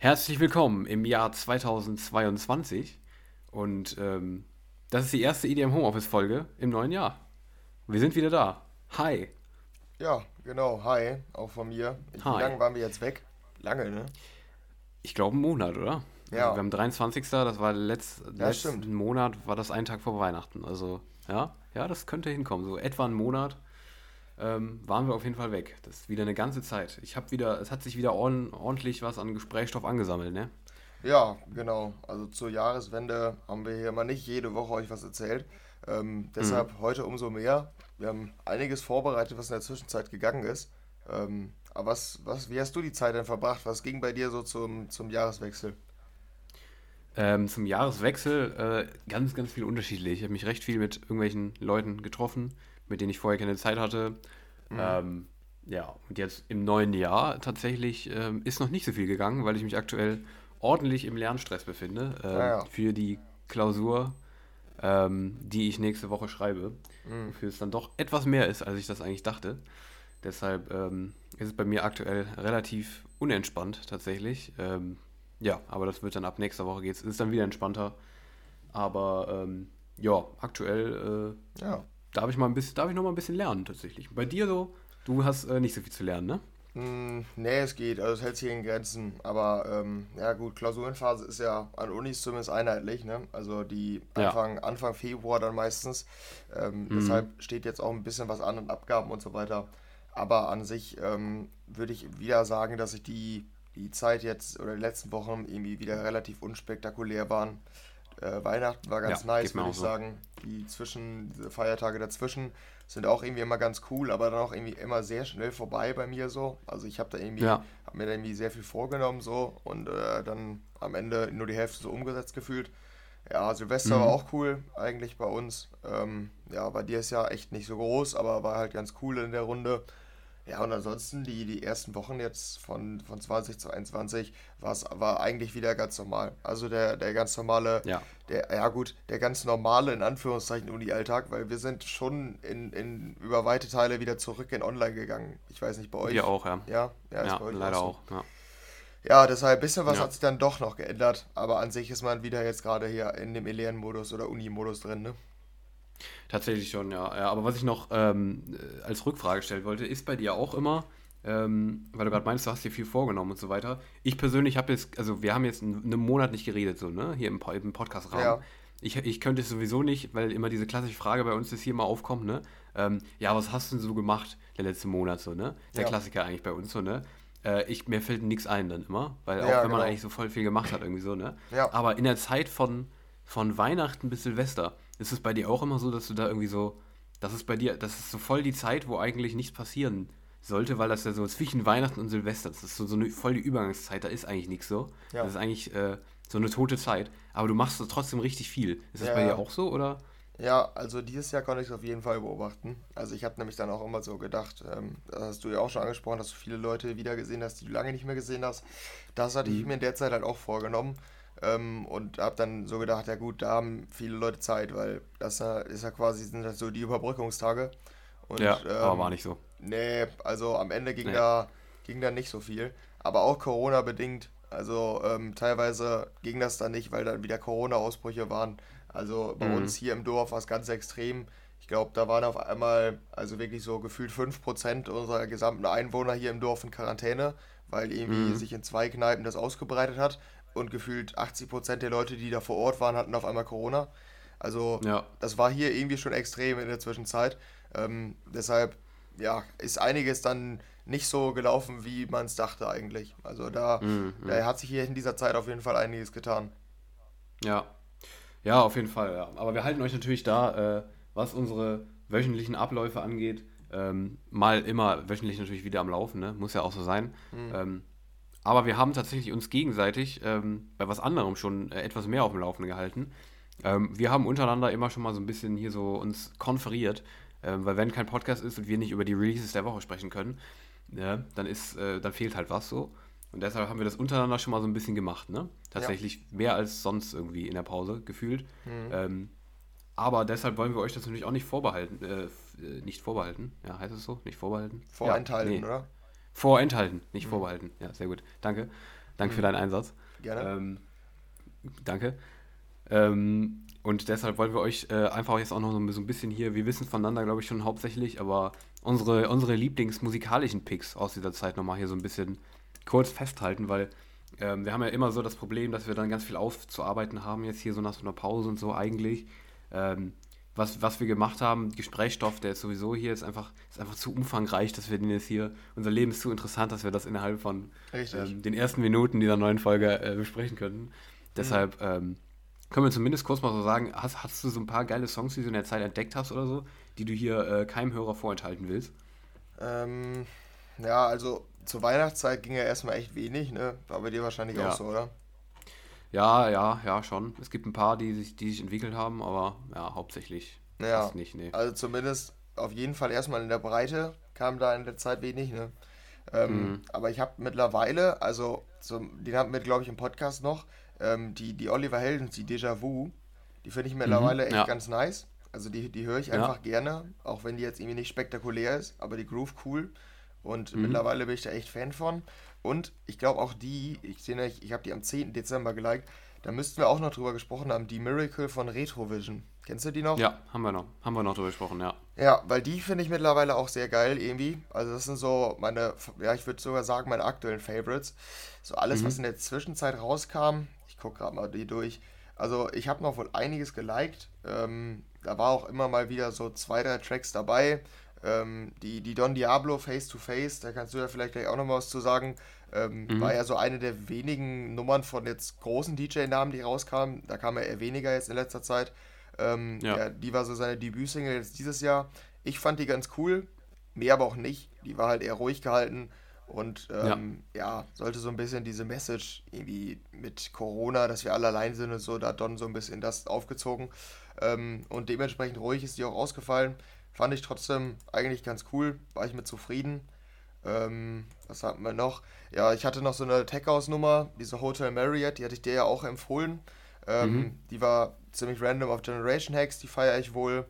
Herzlich willkommen im Jahr 2022 und ähm, das ist die erste EDM Homeoffice Folge im neuen Jahr. Wir sind wieder da. Hi. Ja, genau. Hi, auch von mir. Hi. Wie lange waren wir jetzt weg? Lange, ne? Ich glaube einen Monat, oder? Ja. Also wir haben 23. Das war letzt, ja, letzten stimmt. Monat, war das ein Tag vor Weihnachten. Also ja, ja, das könnte hinkommen. So etwa einen Monat ähm, waren wir auf jeden Fall weg. Das ist wieder eine ganze Zeit. Ich habe wieder, es hat sich wieder ordentlich was an Gesprächsstoff angesammelt, ne? Ja, genau. Also zur Jahreswende haben wir hier mal nicht jede Woche euch was erzählt. Ähm, deshalb mhm. heute umso mehr. Wir haben einiges vorbereitet, was in der Zwischenzeit gegangen ist. Ähm, aber was, was, wie hast du die Zeit denn verbracht? Was ging bei dir so zum, zum Jahreswechsel? Ähm, zum Jahreswechsel äh, ganz, ganz viel unterschiedlich. Ich habe mich recht viel mit irgendwelchen Leuten getroffen, mit denen ich vorher keine Zeit hatte. Mhm. Ähm, ja, und jetzt im neuen Jahr tatsächlich ähm, ist noch nicht so viel gegangen, weil ich mich aktuell ordentlich im Lernstress befinde äh, ja, ja. für die Klausur, ähm, die ich nächste Woche schreibe. Mhm. Wofür es dann doch etwas mehr ist, als ich das eigentlich dachte. Deshalb ähm, ist es bei mir aktuell relativ unentspannt tatsächlich. Ähm, ja, aber das wird dann ab nächster Woche geht's. Ist dann wieder entspannter. Aber ähm, ja, aktuell äh, ja darf ich mal ein bisschen, darf ich noch mal ein bisschen lernen tatsächlich. Bei dir so, du hast äh, nicht so viel zu lernen, ne? Mm, nee, es geht, also es hält sich in Grenzen. Aber ähm, ja gut, Klausurenphase ist ja an Unis zumindest einheitlich, ne? Also die Anfang, ja. Anfang Februar dann meistens. Ähm, mhm. Deshalb steht jetzt auch ein bisschen was an und Abgaben und so weiter. Aber an sich ähm, würde ich wieder sagen, dass ich die, die Zeit jetzt oder die letzten Wochen irgendwie wieder relativ unspektakulär waren. Äh, Weihnachten war ganz ja, nice, würde ich so. sagen. Die zwischen, diese Feiertage dazwischen sind auch irgendwie immer ganz cool, aber dann auch irgendwie immer sehr schnell vorbei bei mir so. Also ich habe da irgendwie, ja. habe mir da irgendwie sehr viel vorgenommen so und äh, dann am Ende nur die Hälfte so umgesetzt gefühlt. Ja, Silvester mhm. war auch cool eigentlich bei uns. Ähm, ja, bei dir ist ja echt nicht so groß, aber war halt ganz cool in der Runde. Ja, und ansonsten die, die ersten Wochen jetzt von, von 20 zu 21 war eigentlich wieder ganz normal. Also der, der ganz normale, ja. der, ja gut, der ganz normale in Anführungszeichen Uni-Alltag, weil wir sind schon in, in über weite Teile wieder zurück in Online gegangen. Ich weiß nicht, bei euch. Wir auch, ja. Ja, ja, ja leider auch. So. auch ja. ja, deshalb ein bisschen was hat sich dann doch noch geändert, aber an sich ist man wieder jetzt gerade hier in dem Elean-Modus oder Uni-Modus drin, ne? Tatsächlich schon, ja. ja aber was ich noch ähm, als Rückfrage stellen wollte, ist bei dir auch immer, ähm, weil du gerade meinst, du hast dir viel vorgenommen und so weiter. Ich persönlich habe jetzt, also wir haben jetzt einen, Monat nicht geredet, so, ne, hier im, im Podcast-Rahmen. Ja. Ich, ich könnte es sowieso nicht, weil immer diese klassische Frage bei uns das hier mal aufkommt, ne? Ähm, ja, was hast du denn so gemacht der letzte Monat, so, ne? Der ja. Klassiker eigentlich bei uns, so, ne? Äh, ich, mir fällt nichts ein dann immer, weil auch ja, wenn man genau. eigentlich so voll viel gemacht hat, irgendwie so, ne? Ja. Aber in der Zeit von, von Weihnachten bis Silvester, ist es bei dir auch immer so, dass du da irgendwie so, das ist bei dir, das ist so voll die Zeit, wo eigentlich nichts passieren sollte, weil das ja so zwischen Weihnachten und Silvester, das ist so, so eine voll die Übergangszeit, da ist eigentlich nichts so. Ja. Das ist eigentlich äh, so eine tote Zeit. Aber du machst trotzdem richtig viel. Ist das ja, bei dir auch so, oder? Ja, also dieses Jahr konnte ich es auf jeden Fall beobachten. Also ich habe nämlich dann auch immer so gedacht, ähm, das hast du ja auch schon angesprochen, dass du viele Leute wieder gesehen hast, die du lange nicht mehr gesehen hast. Das hatte mhm. ich mir in der Zeit halt auch vorgenommen. Ähm, und habe dann so gedacht, ja gut, da haben viele Leute Zeit, weil das ist ja quasi sind das so die Überbrückungstage. Und, ja, ähm, aber war nicht so. Nee, also am Ende ging, nee. da, ging da nicht so viel. Aber auch Corona-bedingt. Also ähm, teilweise ging das dann nicht, weil dann wieder Corona-Ausbrüche waren. Also bei mhm. uns hier im Dorf war es ganz extrem. Ich glaube, da waren auf einmal, also wirklich so gefühlt 5% unserer gesamten Einwohner hier im Dorf in Quarantäne, weil irgendwie mhm. sich in zwei Kneipen das ausgebreitet hat und gefühlt 80 Prozent der Leute, die da vor Ort waren, hatten auf einmal Corona. Also ja. das war hier irgendwie schon extrem in der Zwischenzeit. Ähm, deshalb ja, ist einiges dann nicht so gelaufen, wie man es dachte eigentlich. Also da, mhm, mhm, da hat sich hier in dieser Zeit auf jeden Fall einiges getan. Ja, ja, auf jeden Fall. Ja. Aber wir halten euch natürlich da, äh, was unsere wöchentlichen Abläufe angeht, ähm, mal immer wöchentlich natürlich wieder am Laufen. Ne? Muss ja auch so sein. Mhm. Ähm, aber wir haben tatsächlich uns gegenseitig ähm, bei was anderem schon äh, etwas mehr auf dem Laufenden gehalten. Ähm, wir haben untereinander immer schon mal so ein bisschen hier so uns konferiert, ähm, weil wenn kein Podcast ist und wir nicht über die Releases der Woche sprechen können, ja, dann ist, äh, dann fehlt halt was so. Und deshalb haben wir das untereinander schon mal so ein bisschen gemacht, ne? Tatsächlich ja. mehr als sonst irgendwie in der Pause gefühlt. Mhm. Ähm, aber deshalb wollen wir euch das natürlich auch nicht vorbehalten. Äh, äh nicht vorbehalten, ja, heißt es so? Nicht vorbehalten? Vorenthalten, ja, nee. oder? Vorenthalten, nicht mhm. vorbehalten. Ja, sehr gut. Danke. Danke mhm. für deinen Einsatz. Gerne. Ähm, danke. Ähm, und deshalb wollen wir euch äh, einfach jetzt auch noch so ein bisschen hier, wir wissen voneinander, glaube ich, schon hauptsächlich, aber unsere, unsere Lieblingsmusikalischen Picks aus dieser Zeit nochmal hier so ein bisschen kurz festhalten, weil ähm, wir haben ja immer so das Problem, dass wir dann ganz viel aufzuarbeiten haben, jetzt hier so nach so einer Pause und so eigentlich. Ähm, was, was wir gemacht haben, Gesprächsstoff, der ist sowieso hier, ist einfach, ist einfach zu umfangreich, dass wir den jetzt hier, unser Leben ist zu interessant, dass wir das innerhalb von ähm, den ersten Minuten dieser neuen Folge äh, besprechen könnten. Mhm. Deshalb ähm, können wir zumindest kurz mal so sagen, hast, hast du so ein paar geile Songs, die du in der Zeit entdeckt hast oder so, die du hier äh, keinem Hörer vorenthalten willst? Ähm, ja, also zur Weihnachtszeit ging ja erstmal echt wenig, ne? War bei dir wahrscheinlich ja. auch so, oder? Ja, ja, ja, schon. Es gibt ein paar, die sich, die sich entwickelt haben, aber ja, hauptsächlich ja. nicht, nee. Also zumindest auf jeden Fall erstmal in der Breite kam da in der Zeit wenig, ne? Ähm, mhm. Aber ich habe mittlerweile, also zum, den hatten wir, glaube ich, im Podcast noch, ähm, die, die Oliver Heldens, die Déjà-vu, die finde ich mittlerweile mhm, echt ja. ganz nice. Also die, die höre ich einfach ja. gerne, auch wenn die jetzt irgendwie nicht spektakulär ist, aber die Groove cool. Und mhm. mittlerweile bin ich da echt Fan von. Und ich glaube auch die, ich sehe ich, ich habe die am 10. Dezember geliked, da müssten wir auch noch drüber gesprochen haben, die Miracle von Retrovision. Kennst du die noch? Ja, haben wir noch. Haben wir noch drüber gesprochen, ja. Ja, weil die finde ich mittlerweile auch sehr geil irgendwie. Also das sind so meine, ja, ich würde sogar sagen, meine aktuellen Favorites. So alles, mhm. was in der Zwischenzeit rauskam, ich gucke gerade mal die durch. Also ich habe noch wohl einiges geliked. Ähm, da war auch immer mal wieder so zwei, drei Tracks dabei. Ähm, die, die Don Diablo Face to Face, da kannst du ja vielleicht gleich auch noch mal was zu sagen. Ähm, mhm. War ja so eine der wenigen Nummern von jetzt großen DJ-Namen, die rauskamen. Da kam ja eher weniger jetzt in letzter Zeit. Ähm, ja. ja. die war so seine Debütsingle jetzt dieses Jahr. Ich fand die ganz cool, mehr aber auch nicht. Die war halt eher ruhig gehalten und ähm, ja. ja. sollte so ein bisschen diese Message irgendwie mit Corona, dass wir alle allein sind und so, da hat Don so ein bisschen das aufgezogen. Ähm, und dementsprechend ruhig ist die auch ausgefallen. Fand ich trotzdem eigentlich ganz cool, war ich mit zufrieden. Ähm, was hatten wir noch? Ja, ich hatte noch so eine Tech House Nummer, diese Hotel Marriott, die hatte ich dir ja auch empfohlen. Ähm, mhm. Die war ziemlich random auf Generation Hacks, die feiere ich wohl.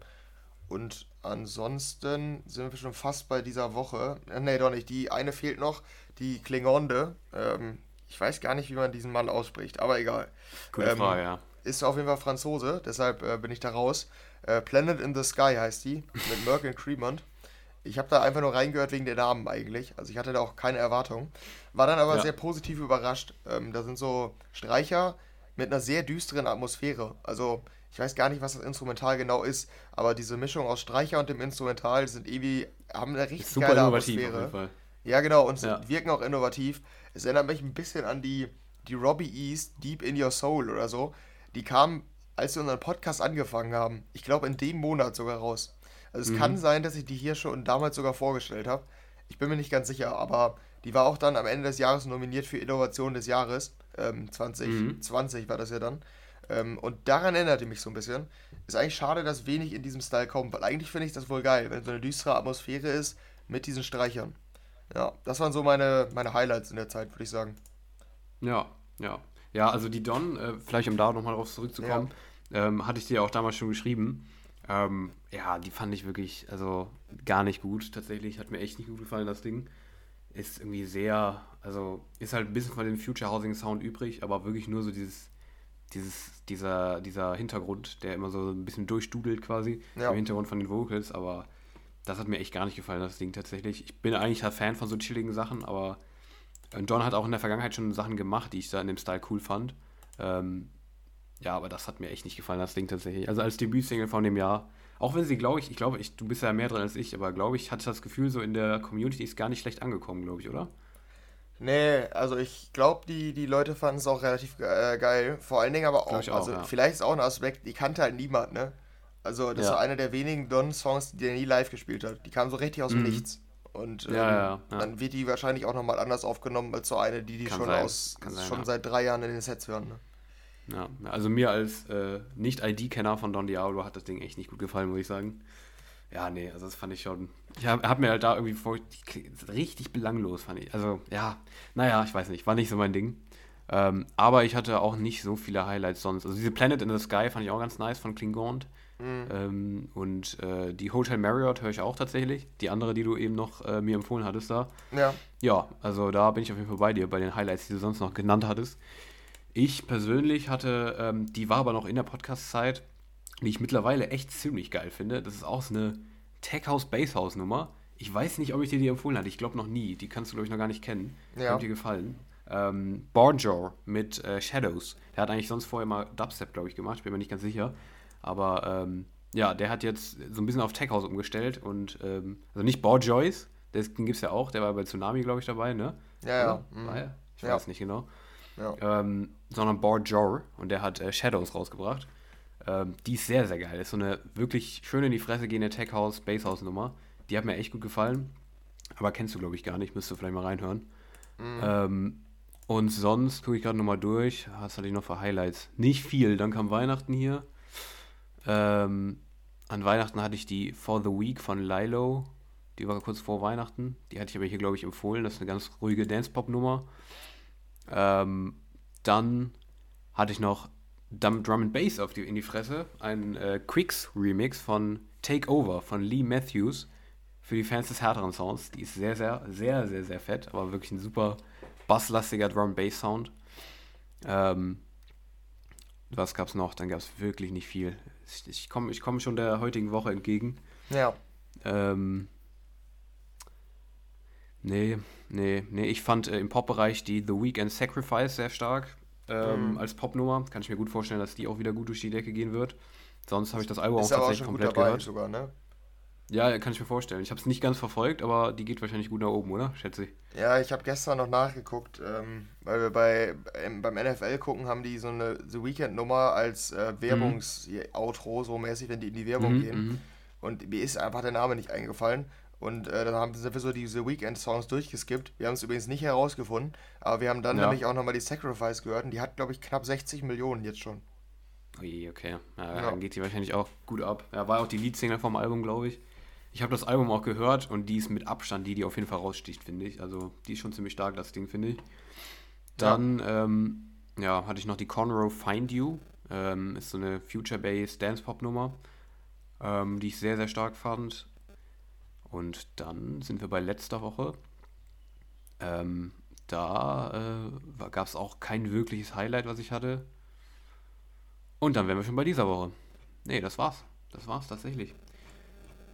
Und ansonsten sind wir schon fast bei dieser Woche. Äh, nee, doch nicht. Die eine fehlt noch, die Klingonde. Ähm, ich weiß gar nicht, wie man diesen Mann ausspricht, aber egal. Gute ähm, Frage, ja. Ist auf jeden Fall Franzose, deshalb äh, bin ich da raus. Äh, Planet in the Sky heißt die, mit Merck und Cremont. Ich habe da einfach nur reingehört wegen der Namen eigentlich. Also ich hatte da auch keine Erwartung. War dann aber ja. sehr positiv überrascht. Ähm, da sind so Streicher mit einer sehr düsteren Atmosphäre. Also ich weiß gar nicht, was das Instrumental genau ist, aber diese Mischung aus Streicher und dem Instrumental sind irgendwie, haben eine richtig super geile Atmosphäre. Ja, genau, und ja. wirken auch innovativ. Es erinnert mich ein bisschen an die, die Robbie East Deep in Your Soul oder so. Die kamen, als wir unseren Podcast angefangen haben. Ich glaube, in dem Monat sogar raus. Also es mhm. kann sein, dass ich die hier schon damals sogar vorgestellt habe. Ich bin mir nicht ganz sicher, aber die war auch dann am Ende des Jahres nominiert für Innovation des Jahres. Ähm, 2020 mhm. war das ja dann. Ähm, und daran erinnerte mich so ein bisschen. Ist eigentlich schade, dass wenig in diesem Style kommt, weil eigentlich finde ich das wohl geil, wenn so eine düstere Atmosphäre ist mit diesen Streichern. Ja, das waren so meine, meine Highlights in der Zeit, würde ich sagen. Ja, ja. Ja, also die Don, äh, vielleicht um da nochmal drauf zurückzukommen, ja. ähm, hatte ich dir auch damals schon geschrieben. Ähm, ja, die fand ich wirklich, also gar nicht gut tatsächlich. Hat mir echt nicht gut gefallen, das Ding. Ist irgendwie sehr, also ist halt ein bisschen von dem Future Housing Sound übrig, aber wirklich nur so dieses dieses, dieser, dieser Hintergrund, der immer so ein bisschen durchstudelt quasi ja. im Hintergrund von den Vocals, aber das hat mir echt gar nicht gefallen, das Ding tatsächlich. Ich bin eigentlich ein Fan von so chilligen Sachen, aber Don hat auch in der Vergangenheit schon Sachen gemacht, die ich da in dem Style cool fand. Ähm, ja, aber das hat mir echt nicht gefallen, das Ding tatsächlich. Also als Debütsingle von dem Jahr, auch wenn sie, glaube ich, ich glaube, ich, du bist ja mehr drin als ich, aber glaube ich, hatte das Gefühl, so in der Community ist gar nicht schlecht angekommen, glaube ich, oder? Nee, also ich glaube, die, die Leute fanden es auch relativ äh, geil. Vor allen Dingen aber auch, auch also ja. vielleicht ist auch ein Aspekt, die kannte halt niemand, ne? Also das ja. war einer der wenigen Don-Songs, die er nie live gespielt hat. Die kamen so richtig aus dem mhm. Nichts. Und ähm, ja, dann wird die wahrscheinlich auch nochmal anders aufgenommen als so eine, die die Kann schon sein. aus sein, schon seit drei Jahren in den Sets hören. Ne? Ja, also mir als äh, Nicht-ID-Kenner von Don Diablo hat das Ding echt nicht gut gefallen, muss ich sagen. Ja, nee, also das fand ich schon. Ich habe hab mir halt da irgendwie vor, richtig belanglos, fand ich. Also, ja, naja, ich weiß nicht, war nicht so mein Ding. Ähm, aber ich hatte auch nicht so viele Highlights sonst. Also diese Planet in the Sky fand ich auch ganz nice von Klingon. Mhm. Ähm, und äh, die Hotel Marriott höre ich auch tatsächlich. Die andere, die du eben noch äh, mir empfohlen hattest da. Ja. Ja, also da bin ich auf jeden Fall bei dir, bei den Highlights, die du sonst noch genannt hattest. Ich persönlich hatte, ähm, die war aber noch in der Podcast-Zeit, die ich mittlerweile echt ziemlich geil finde. Das ist auch so eine Tech House Base House Nummer. Ich weiß nicht, ob ich dir die empfohlen hatte. Ich glaube noch nie. Die kannst du, glaube ich, noch gar nicht kennen. Ja. Hat dir gefallen. Ähm, Bornjor mit äh, Shadows. Der hat eigentlich sonst vorher mal Dubstep, glaube ich, gemacht. Ich bin mir nicht ganz sicher. Aber ähm, ja, der hat jetzt so ein bisschen auf Tech House umgestellt und ähm, also nicht Borjoys, den gibt es ja auch, der war bei Tsunami, glaube ich, dabei, ne? Ja, ja. Mhm. Ich weiß nicht genau. Ja. Ähm, sondern Borjor und der hat äh, Shadows rausgebracht. Ähm, die ist sehr, sehr geil. Ist so eine wirklich schön in die Fresse gehende Tech House, Base House Nummer. Die hat mir echt gut gefallen. Aber kennst du, glaube ich, gar nicht. Müsstest du vielleicht mal reinhören. Mhm. Ähm, und sonst gucke ich gerade nochmal durch. Was hatte ich noch für Highlights? Nicht viel. Dann kam Weihnachten hier. Ähm, an Weihnachten hatte ich die For the Week von Lilo. Die war kurz vor Weihnachten. Die hatte ich aber hier, glaube ich, empfohlen. Das ist eine ganz ruhige Dance-Pop-Nummer. Ähm, dann hatte ich noch Drum, Drum and Bass auf die, in die Fresse. Ein äh, Quicks-Remix von Take Over von Lee Matthews. Für die Fans des härteren Sounds. Die ist sehr, sehr, sehr, sehr, sehr fett. Aber wirklich ein super basslastiger Drum-Bass-Sound. Ähm, was gab's noch? Dann gab es wirklich nicht viel. Ich komme ich komm schon der heutigen Woche entgegen. Ja. Ähm, nee, nee, nee. Ich fand äh, im Pop-Bereich die The Weekend Sacrifice sehr stark ähm, mhm. als Popnummer. Kann ich mir gut vorstellen, dass die auch wieder gut durch die Decke gehen wird. Sonst habe ich das Album ist auch tatsächlich auch komplett gehört. Sogar, ne? Ja, kann ich mir vorstellen. Ich habe es nicht ganz verfolgt, aber die geht wahrscheinlich gut nach oben, oder? Schätze ich. Ja, ich habe gestern noch nachgeguckt, ähm, weil wir bei, ähm, beim NFL gucken, haben die so eine The Weekend-Nummer als äh, Werbungs-Outro, so mäßig, wenn die in die Werbung mhm, gehen. Mhm. Und mir ist einfach der Name nicht eingefallen. Und äh, dann haben wir so diese Weekend-Songs durchgeskippt. Wir haben es übrigens nicht herausgefunden, aber wir haben dann ja. nämlich auch nochmal die Sacrifice gehört und die hat, glaube ich, knapp 60 Millionen jetzt schon. Ui, okay. Ja, ja. Dann geht die wahrscheinlich auch gut ab. Ja, war auch die Leadsingle vom Album, glaube ich. Ich habe das Album auch gehört und die ist mit Abstand die, die auf jeden Fall raussticht, finde ich. Also die ist schon ziemlich stark, das Ding, finde ich. Dann, ja. Ähm, ja, hatte ich noch die Conroe Find You. Ähm, ist so eine Future-Based Dance-Pop-Nummer, ähm, die ich sehr, sehr stark fand. Und dann sind wir bei letzter Woche. Ähm, da äh, gab es auch kein wirkliches Highlight, was ich hatte. Und dann wären wir schon bei dieser Woche. Nee, das war's. Das war's tatsächlich.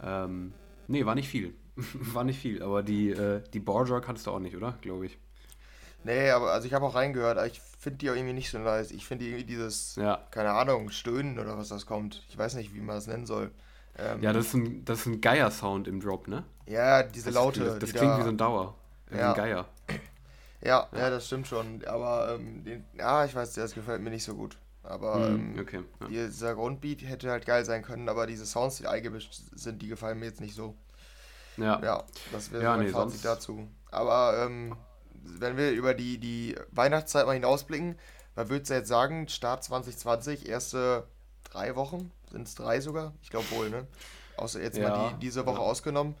Ähm, nee, war nicht viel. war nicht viel, aber die, äh, die Borgia kannst du auch nicht, oder? Glaube ich. Nee, aber also ich habe auch reingehört, aber ich finde die auch irgendwie nicht so nice. Ich finde irgendwie dieses, ja. keine Ahnung, Stöhnen oder was das kommt. Ich weiß nicht, wie man das nennen soll. Ähm, ja, das ist ein, das ist ein Geier-Sound im Drop, ne? Ja, diese das, Laute. Das, das klingt da, wie so ein Dauer. Wie ja. ein Geier. Ja, ja, das stimmt schon. Aber ähm, den, ja, ich weiß, das gefällt mir nicht so gut. Aber mhm, ähm, okay, ja. dieser Grundbeat hätte halt geil sein können, aber diese Sounds, die eingemischt sind, die gefallen mir jetzt nicht so. Ja. Ja, das wäre ja, so mein nee, Fazit sonst... dazu. Aber ähm, wenn wir über die, die Weihnachtszeit mal hinausblicken, man würde jetzt sagen, Start 2020, erste drei Wochen, sind es drei sogar? Ich glaube wohl, ne? Außer jetzt ja, mal die, diese Woche ja. ausgenommen.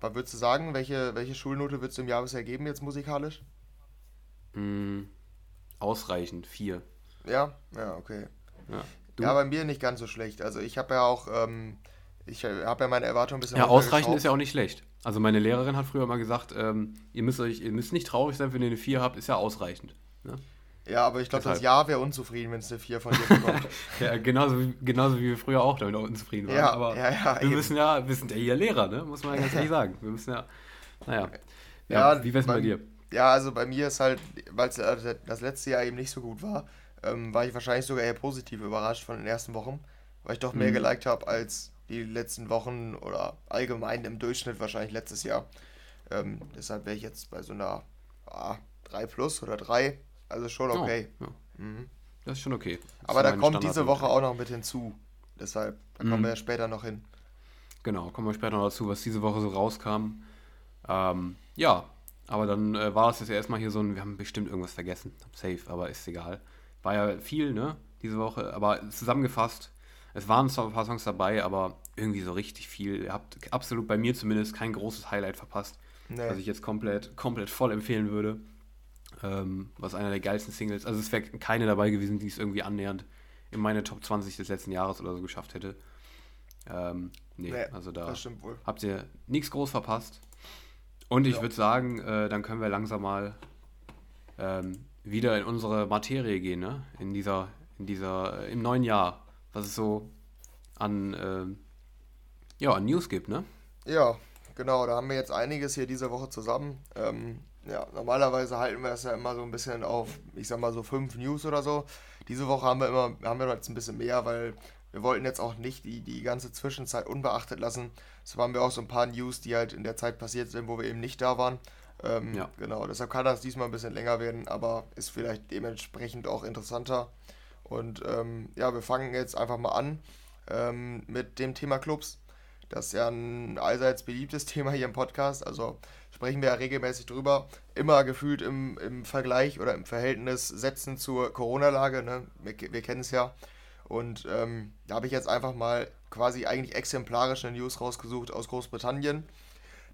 Was würdest du sagen, welche, welche Schulnote würdest du im Jahr bisher geben, jetzt musikalisch? Mm, ausreichend, vier. Ja, ja, okay. Ja, ja, bei mir nicht ganz so schlecht. Also ich habe ja auch, ähm, ich habe ja meine Erwartungen ein bisschen Ja, ausreichend ist ja auch nicht schlecht. Also meine Lehrerin hat früher mal gesagt, ähm, ihr, müsst euch, ihr müsst nicht traurig sein, wenn ihr eine 4 habt, ist ja ausreichend. Ne? Ja, aber ich glaube, das Jahr wäre unzufrieden, wenn es eine 4 von dir bekommt. ja, genauso, genauso wie wir früher auch damit unzufrieden waren. Ja, aber ja, ja, wir eben. müssen ja, wir sind ja hier Lehrer, ne? muss man ja ganz ehrlich sagen. Wir müssen ja, naja. Ja, ja wie wär's bei dir? Ja, also bei mir ist halt, weil es äh, das letzte Jahr eben nicht so gut war, ähm, war ich wahrscheinlich sogar eher positiv überrascht von den ersten Wochen, weil ich doch mehr mhm. geliked habe als die letzten Wochen oder allgemein im Durchschnitt wahrscheinlich letztes Jahr. Ähm, deshalb wäre ich jetzt bei so einer ah, 3 plus oder 3, also schon oh, okay. Oh, ja. mhm. Das ist schon okay. Das Aber da kommt diese Woche auch noch mit hinzu. Deshalb, da kommen mhm. wir ja später noch hin. Genau, kommen wir später noch dazu, was diese Woche so rauskam. Ähm, ja, aber dann äh, war es jetzt erstmal hier so ein, wir haben bestimmt irgendwas vergessen. Safe, aber ist egal. War ja viel, ne? Diese Woche. Aber zusammengefasst, es waren zwar ein paar Songs dabei, aber irgendwie so richtig viel. Ihr habt absolut bei mir zumindest kein großes Highlight verpasst, nee. was ich jetzt komplett, komplett voll empfehlen würde. Ähm, was einer der geilsten Singles. Also es wäre keine dabei gewesen, die es irgendwie annähernd in meine Top 20 des letzten Jahres oder so geschafft hätte. Ähm, nee, nee, also da habt ihr nichts groß verpasst. Und ich ja. würde sagen, äh, dann können wir langsam mal ähm, wieder in unsere Materie gehen, ne? In dieser, in dieser, äh, im neuen Jahr, was es so an, äh, ja, an News gibt, ne? Ja, genau, da haben wir jetzt einiges hier diese Woche zusammen. Ähm, ja, normalerweise halten wir es ja immer so ein bisschen auf, ich sag mal so fünf News oder so. Diese Woche haben wir immer, haben wir jetzt ein bisschen mehr, weil wir wollten jetzt auch nicht die, die ganze Zwischenzeit unbeachtet lassen. Es waren wir auch so ein paar News, die halt in der Zeit passiert sind, wo wir eben nicht da waren. Ähm, ja. Genau, deshalb kann das diesmal ein bisschen länger werden, aber ist vielleicht dementsprechend auch interessanter. Und ähm, ja, wir fangen jetzt einfach mal an ähm, mit dem Thema Clubs. Das ist ja ein allseits beliebtes Thema hier im Podcast. Also sprechen wir ja regelmäßig drüber. Immer gefühlt im, im Vergleich oder im Verhältnis setzen zur Corona-Lage. Ne? Wir, wir kennen es ja. Und ähm, da habe ich jetzt einfach mal quasi eigentlich exemplarische News rausgesucht aus Großbritannien.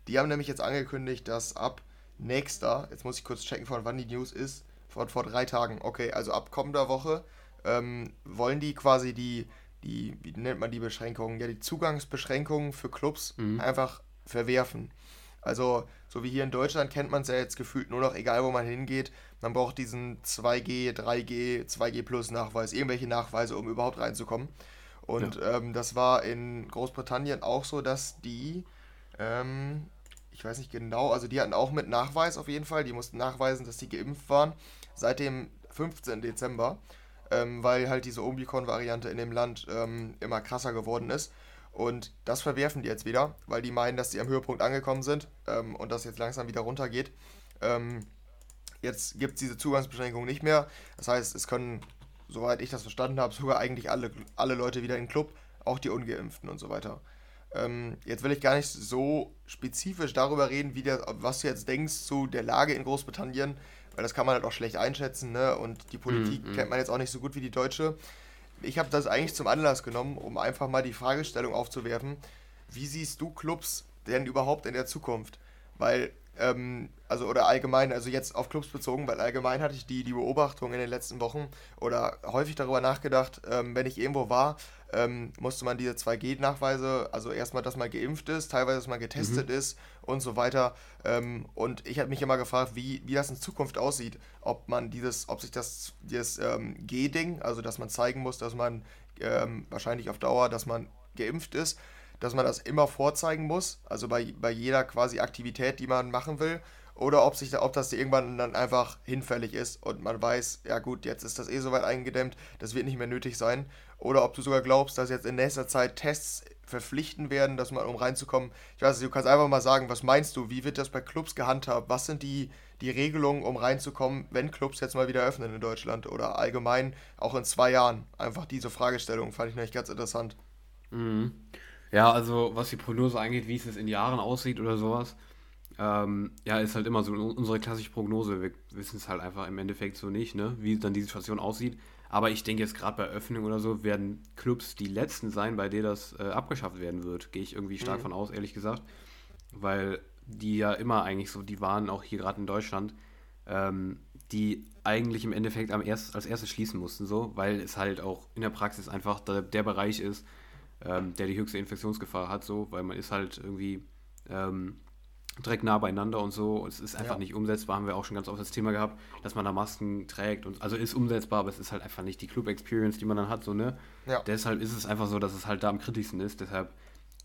Die haben nämlich jetzt angekündigt, dass ab nächster, jetzt muss ich kurz checken, von wann die News ist, von vor drei Tagen, okay, also ab kommender Woche ähm, wollen die quasi die, die, wie nennt man die Beschränkungen? Ja, die Zugangsbeschränkungen für Clubs mhm. einfach verwerfen. Also, so wie hier in Deutschland kennt man es ja jetzt gefühlt nur noch, egal wo man hingeht, man braucht diesen 2G, 3G, 2G Plus Nachweis, irgendwelche Nachweise, um überhaupt reinzukommen. Und ja. ähm, das war in Großbritannien auch so, dass die, ähm, ich weiß nicht genau, also die hatten auch mit Nachweis auf jeden Fall, die mussten nachweisen, dass sie geimpft waren, seit dem 15. Dezember, ähm, weil halt diese Omikron-Variante in dem Land ähm, immer krasser geworden ist. Und das verwerfen die jetzt wieder, weil die meinen, dass sie am Höhepunkt angekommen sind ähm, und das jetzt langsam wieder runtergeht. Ähm, jetzt gibt es diese Zugangsbeschränkung nicht mehr. Das heißt, es können, soweit ich das verstanden habe, sogar eigentlich alle, alle Leute wieder in den Club, auch die Ungeimpften und so weiter. Ähm, jetzt will ich gar nicht so spezifisch darüber reden, wie der, was du jetzt denkst zu der Lage in Großbritannien, weil das kann man halt auch schlecht einschätzen, ne? Und die Politik mm, mm. kennt man jetzt auch nicht so gut wie die deutsche ich habe das eigentlich zum Anlass genommen, um einfach mal die Fragestellung aufzuwerfen, wie siehst du Clubs denn überhaupt in der Zukunft? Weil, ähm, also oder allgemein, also jetzt auf Clubs bezogen, weil allgemein hatte ich die, die Beobachtung in den letzten Wochen oder häufig darüber nachgedacht, ähm, wenn ich irgendwo war, ähm, musste man diese 2G-Nachweise, also erstmal, dass man geimpft ist, teilweise, dass man getestet mhm. ist und so weiter. Ähm, und ich habe mich immer gefragt, wie, wie das in Zukunft aussieht, ob man dieses, ob sich das, dieses ähm, G-Ding, also dass man zeigen muss, dass man ähm, wahrscheinlich auf Dauer, dass man geimpft ist, dass man das immer vorzeigen muss, also bei, bei jeder quasi Aktivität, die man machen will, oder ob, sich, ob das irgendwann dann einfach hinfällig ist und man weiß, ja gut, jetzt ist das eh soweit eingedämmt, das wird nicht mehr nötig sein. Oder ob du sogar glaubst, dass jetzt in nächster Zeit Tests verpflichten werden, dass man, um reinzukommen, ich weiß nicht, du kannst einfach mal sagen, was meinst du, wie wird das bei Clubs gehandhabt? Was sind die, die Regelungen, um reinzukommen, wenn Clubs jetzt mal wieder öffnen in Deutschland oder allgemein auch in zwei Jahren? Einfach diese Fragestellung fand ich nämlich ganz interessant. Mhm. Ja, also was die Prognose angeht, wie es jetzt in Jahren aussieht oder sowas, ähm, ja, ist halt immer so unsere klassische Prognose. Wir wissen es halt einfach im Endeffekt so nicht, ne? wie dann die Situation aussieht. Aber ich denke jetzt gerade bei Öffnung oder so werden Clubs die letzten sein, bei denen das äh, abgeschafft werden wird. Gehe ich irgendwie stark mhm. von aus, ehrlich gesagt. Weil die ja immer eigentlich so, die waren auch hier gerade in Deutschland, ähm, die eigentlich im Endeffekt am erst, als erstes schließen mussten, so, weil es halt auch in der Praxis einfach der, der Bereich ist, ähm, der die höchste Infektionsgefahr hat, so, weil man ist halt irgendwie ähm, direkt nah beieinander und so. Es ist einfach ja. nicht umsetzbar, haben wir auch schon ganz oft das Thema gehabt, dass man da Masken trägt und also ist umsetzbar, aber es ist halt einfach nicht die Club-Experience, die man dann hat, so, ne? Ja. Deshalb ist es einfach so, dass es halt da am kritischsten ist. Deshalb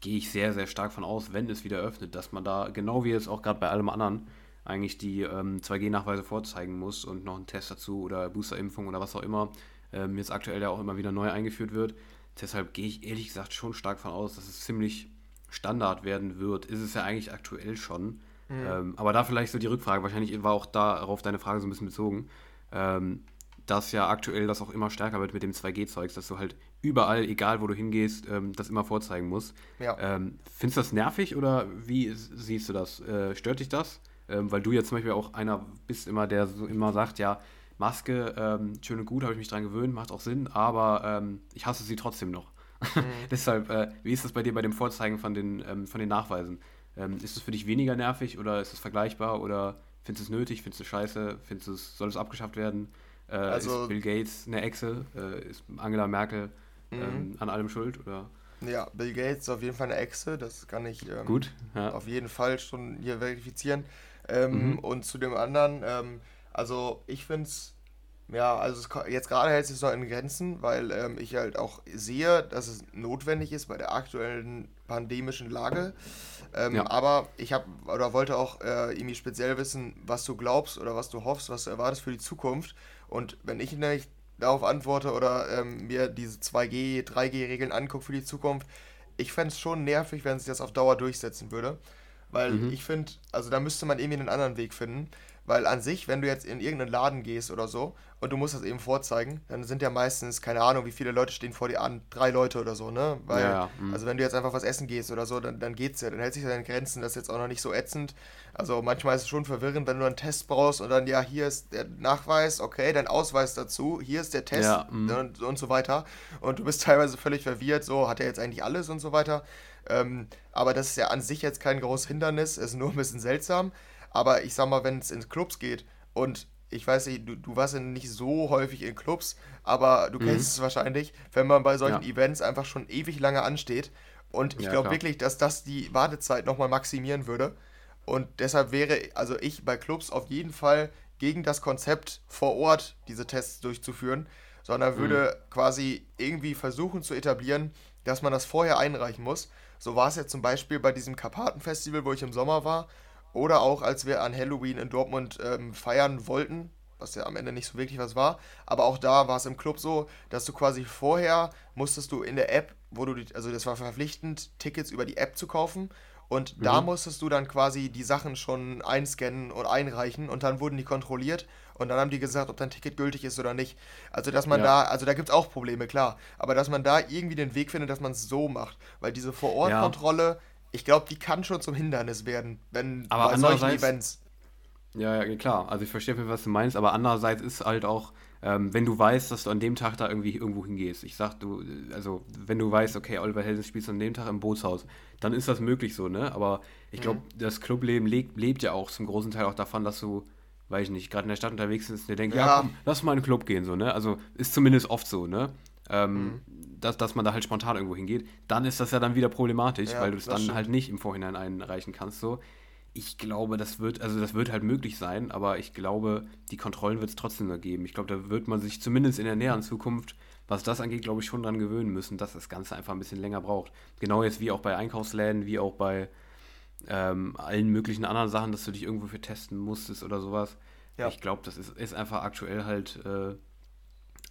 gehe ich sehr, sehr stark von aus, wenn es wieder öffnet, dass man da, genau wie es auch gerade bei allem anderen, eigentlich die ähm, 2G-Nachweise vorzeigen muss und noch einen Test dazu oder Boosterimpfung oder was auch immer, ähm, jetzt aktuell ja auch immer wieder neu eingeführt wird. Deshalb gehe ich ehrlich gesagt schon stark von aus, dass es ziemlich Standard werden wird, ist es ja eigentlich aktuell schon. Mhm. Ähm, aber da vielleicht so die Rückfrage, wahrscheinlich war auch darauf deine Frage so ein bisschen bezogen, ähm, dass ja aktuell das auch immer stärker wird mit dem 2G-Zeugs, dass du halt überall, egal wo du hingehst, ähm, das immer vorzeigen musst. Ja. Ähm, findest du das nervig oder wie siehst du das? Äh, stört dich das? Ähm, weil du jetzt zum Beispiel auch einer bist immer, der so immer sagt, ja, Maske, ähm, schön und gut, habe ich mich dran gewöhnt, macht auch Sinn, aber ich hasse sie trotzdem noch. Mhm. Deshalb, äh, wie ist das bei dir bei dem Vorzeigen von den, ähm, von den Nachweisen? Ähm, ist es für dich weniger nervig oder ist es vergleichbar oder findest du es nötig, findest du es scheiße, findest du es, soll es abgeschafft werden? Äh, also, ist Bill Gates eine Echse? Äh, ist Angela Merkel mhm. ähm, an allem schuld? Oder? Ja, Bill Gates ist auf jeden Fall eine Echse, das kann ich ähm, Gut, ja. auf jeden Fall schon hier verifizieren. Ähm, mhm. Und zu dem anderen, ähm, also ich finde es, ja, also es, jetzt gerade hält es sich noch in Grenzen, weil ähm, ich halt auch sehe, dass es notwendig ist bei der aktuellen pandemischen Lage. Ähm, ja. Aber ich habe oder wollte auch äh, irgendwie speziell wissen, was du glaubst oder was du hoffst, was du erwartest für die Zukunft. Und wenn ich nämlich darauf antworte oder ähm, mir diese 2G, 3G-Regeln angucke für die Zukunft, ich fände es schon nervig, wenn sich das auf Dauer durchsetzen würde. Weil mhm. ich finde, also da müsste man irgendwie einen anderen Weg finden. Weil an sich, wenn du jetzt in irgendeinen Laden gehst oder so und du musst das eben vorzeigen, dann sind ja meistens, keine Ahnung, wie viele Leute stehen vor dir an, drei Leute oder so, ne? Weil, ja, mhm. also wenn du jetzt einfach was essen gehst oder so, dann, dann geht's ja, dann hält sich ja deine Grenzen, das ist jetzt auch noch nicht so ätzend. Also manchmal ist es schon verwirrend, wenn du einen Test brauchst und dann, ja, hier ist der Nachweis, okay, dein Ausweis dazu, hier ist der Test ja, mhm. und, und so weiter. Und du bist teilweise völlig verwirrt, so, hat er jetzt eigentlich alles und so weiter. Ähm, aber das ist ja an sich jetzt kein großes Hindernis, ist nur ein bisschen seltsam. Aber ich sag mal, wenn es in Clubs geht und ich weiß nicht, du, du warst ja nicht so häufig in Clubs, aber du mhm. kennst es wahrscheinlich, wenn man bei solchen ja. Events einfach schon ewig lange ansteht. Und ich ja, glaube wirklich, dass das die Wartezeit nochmal maximieren würde. Und deshalb wäre, also ich bei Clubs auf jeden Fall gegen das Konzept vor Ort diese Tests durchzuführen, sondern würde mhm. quasi irgendwie versuchen zu etablieren, dass man das vorher einreichen muss. So war es jetzt zum Beispiel bei diesem Karpatenfestival, wo ich im Sommer war, oder auch als wir an Halloween in Dortmund ähm, feiern wollten, was ja am Ende nicht so wirklich was war. Aber auch da war es im Club so, dass du quasi vorher musstest du in der App, wo du die, also das war verpflichtend, Tickets über die App zu kaufen. Und mhm. da musstest du dann quasi die Sachen schon einscannen und einreichen und dann wurden die kontrolliert und dann haben die gesagt, ob dein Ticket gültig ist oder nicht. Also dass man ja. da, also da gibt es auch Probleme, klar. Aber dass man da irgendwie den Weg findet, dass man es so macht. Weil diese Vor-Ort-Kontrolle, ja ich glaube, die kann schon zum Hindernis werden, wenn aber bei solchen Events. Ja, ja, klar. Also ich verstehe, was du meinst, aber andererseits ist halt auch, ähm, wenn du weißt, dass du an dem Tag da irgendwie irgendwo hingehst. Ich sag, du, also wenn du weißt, okay, Oliver Helsen spielst an dem Tag im Bootshaus, dann ist das möglich so, ne? Aber ich glaube, mhm. das Clubleben lebt, lebt ja auch zum großen Teil auch davon, dass du, weiß ich nicht, gerade in der Stadt unterwegs bist und dir denkst, ja. ja, komm, lass mal in den Club gehen, so, ne? Also ist zumindest oft so, ne? Ähm, mhm dass, dass man da halt spontan irgendwo hingeht, dann ist das ja dann wieder problematisch, ja, weil du es dann stimmt. halt nicht im Vorhinein einreichen kannst. So. Ich glaube, das wird, also das wird halt möglich sein, aber ich glaube, die Kontrollen wird es trotzdem nur geben. Ich glaube, da wird man sich zumindest in der näheren Zukunft, was das angeht, glaube ich, schon dran gewöhnen müssen, dass das Ganze einfach ein bisschen länger braucht. Genau jetzt wie auch bei Einkaufsläden, wie auch bei ähm, allen möglichen anderen Sachen, dass du dich irgendwo für testen musstest oder sowas. Ja. Ich glaube, das ist, ist einfach aktuell halt äh,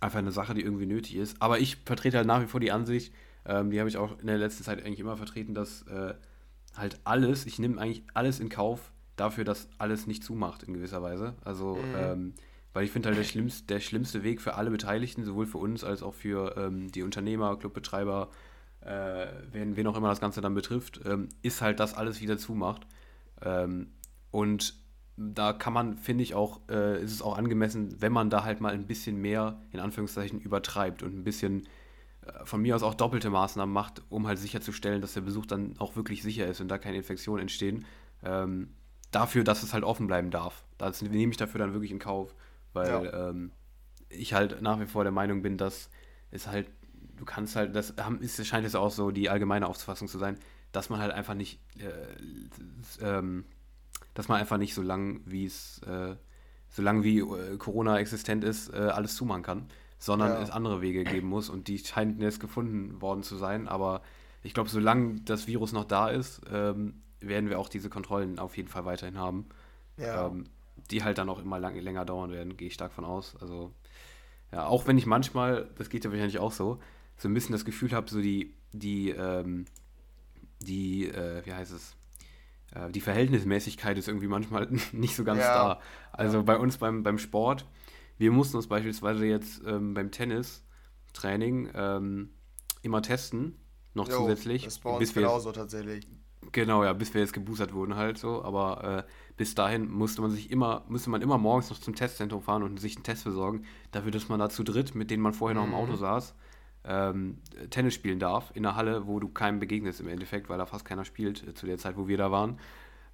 einfach eine Sache, die irgendwie nötig ist. Aber ich vertrete halt nach wie vor die Ansicht, ähm, die habe ich auch in der letzten Zeit eigentlich immer vertreten, dass äh, halt alles, ich nehme eigentlich alles in Kauf dafür, dass alles nicht zumacht in gewisser Weise. Also, mhm. ähm, weil ich finde halt der schlimmste, der schlimmste Weg für alle Beteiligten, sowohl für uns als auch für ähm, die Unternehmer, Clubbetreiber, äh, wen, wen auch immer das Ganze dann betrifft, ähm, ist halt, dass alles wieder zumacht. Ähm, und da kann man, finde ich auch, äh, ist es auch angemessen, wenn man da halt mal ein bisschen mehr, in Anführungszeichen, übertreibt und ein bisschen äh, von mir aus auch doppelte Maßnahmen macht, um halt sicherzustellen, dass der Besuch dann auch wirklich sicher ist und da keine Infektionen entstehen. Ähm, dafür, dass es halt offen bleiben darf. Das nehme ich dafür dann wirklich in Kauf, weil ja. ähm, ich halt nach wie vor der Meinung bin, dass es halt, du kannst halt, das ist, scheint es auch so die allgemeine Auffassung zu sein, dass man halt einfach nicht äh, ähm, dass man einfach nicht so lang, wie es, äh, so lange wie äh, Corona existent ist, äh, alles zumachen kann, sondern ja. es andere Wege geben muss und die scheinen jetzt gefunden worden zu sein. Aber ich glaube, solange das Virus noch da ist, ähm, werden wir auch diese Kontrollen auf jeden Fall weiterhin haben. Ja. Ähm, die halt dann auch immer lang, länger dauern werden, gehe ich stark von aus. Also, ja, auch wenn ich manchmal, das geht ja wahrscheinlich auch so, so ein bisschen das Gefühl habe, so die, die, ähm, die, äh, wie heißt es, äh, die Verhältnismäßigkeit ist irgendwie manchmal nicht so ganz ja. da. Also ja. bei uns beim, beim Sport, wir mussten uns beispielsweise jetzt ähm, beim Tennis-Training ähm, immer testen, noch jo, zusätzlich. Das ist bei uns genauso jetzt, tatsächlich. Genau, ja, bis wir jetzt geboostert wurden halt so, aber äh, bis dahin musste man sich immer, musste man immer morgens noch zum Testzentrum fahren und sich einen Test besorgen, dafür, dass man da zu dritt, mit denen man vorher noch im Auto mhm. saß, ähm, Tennis spielen darf in einer Halle, wo du keinem begegnest im Endeffekt, weil da fast keiner spielt äh, zu der Zeit, wo wir da waren.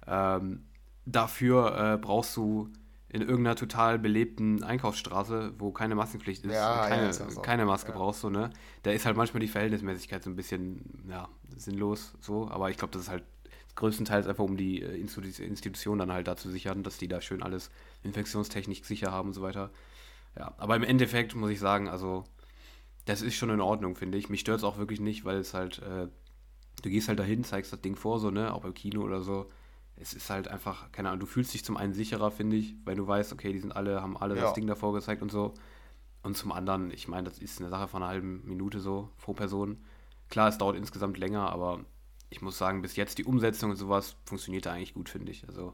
Ähm, dafür äh, brauchst du in irgendeiner total belebten Einkaufsstraße, wo keine Maskenpflicht ist, ja, keine, ja, keine Maske ja. brauchst, so, ne? Da ist halt manchmal die Verhältnismäßigkeit so ein bisschen, ja, sinnlos, so, aber ich glaube, das ist halt größtenteils einfach, um die äh, Institution dann halt da zu sichern, dass die da schön alles infektionstechnisch sicher haben und so weiter. Ja, aber im Endeffekt muss ich sagen, also, das ist schon in Ordnung, finde ich. Mich stört es auch wirklich nicht, weil es halt, äh, du gehst halt dahin, zeigst das Ding vor, so, ne, auch im Kino oder so es ist halt einfach, keine Ahnung, du fühlst dich zum einen sicherer, finde ich, weil du weißt, okay, die sind alle, haben alle ja. das Ding davor gezeigt und so. Und zum anderen, ich meine, das ist eine Sache von einer halben Minute so pro Person. Klar, es dauert insgesamt länger, aber ich muss sagen, bis jetzt die Umsetzung und sowas funktioniert da eigentlich gut, finde ich. Also,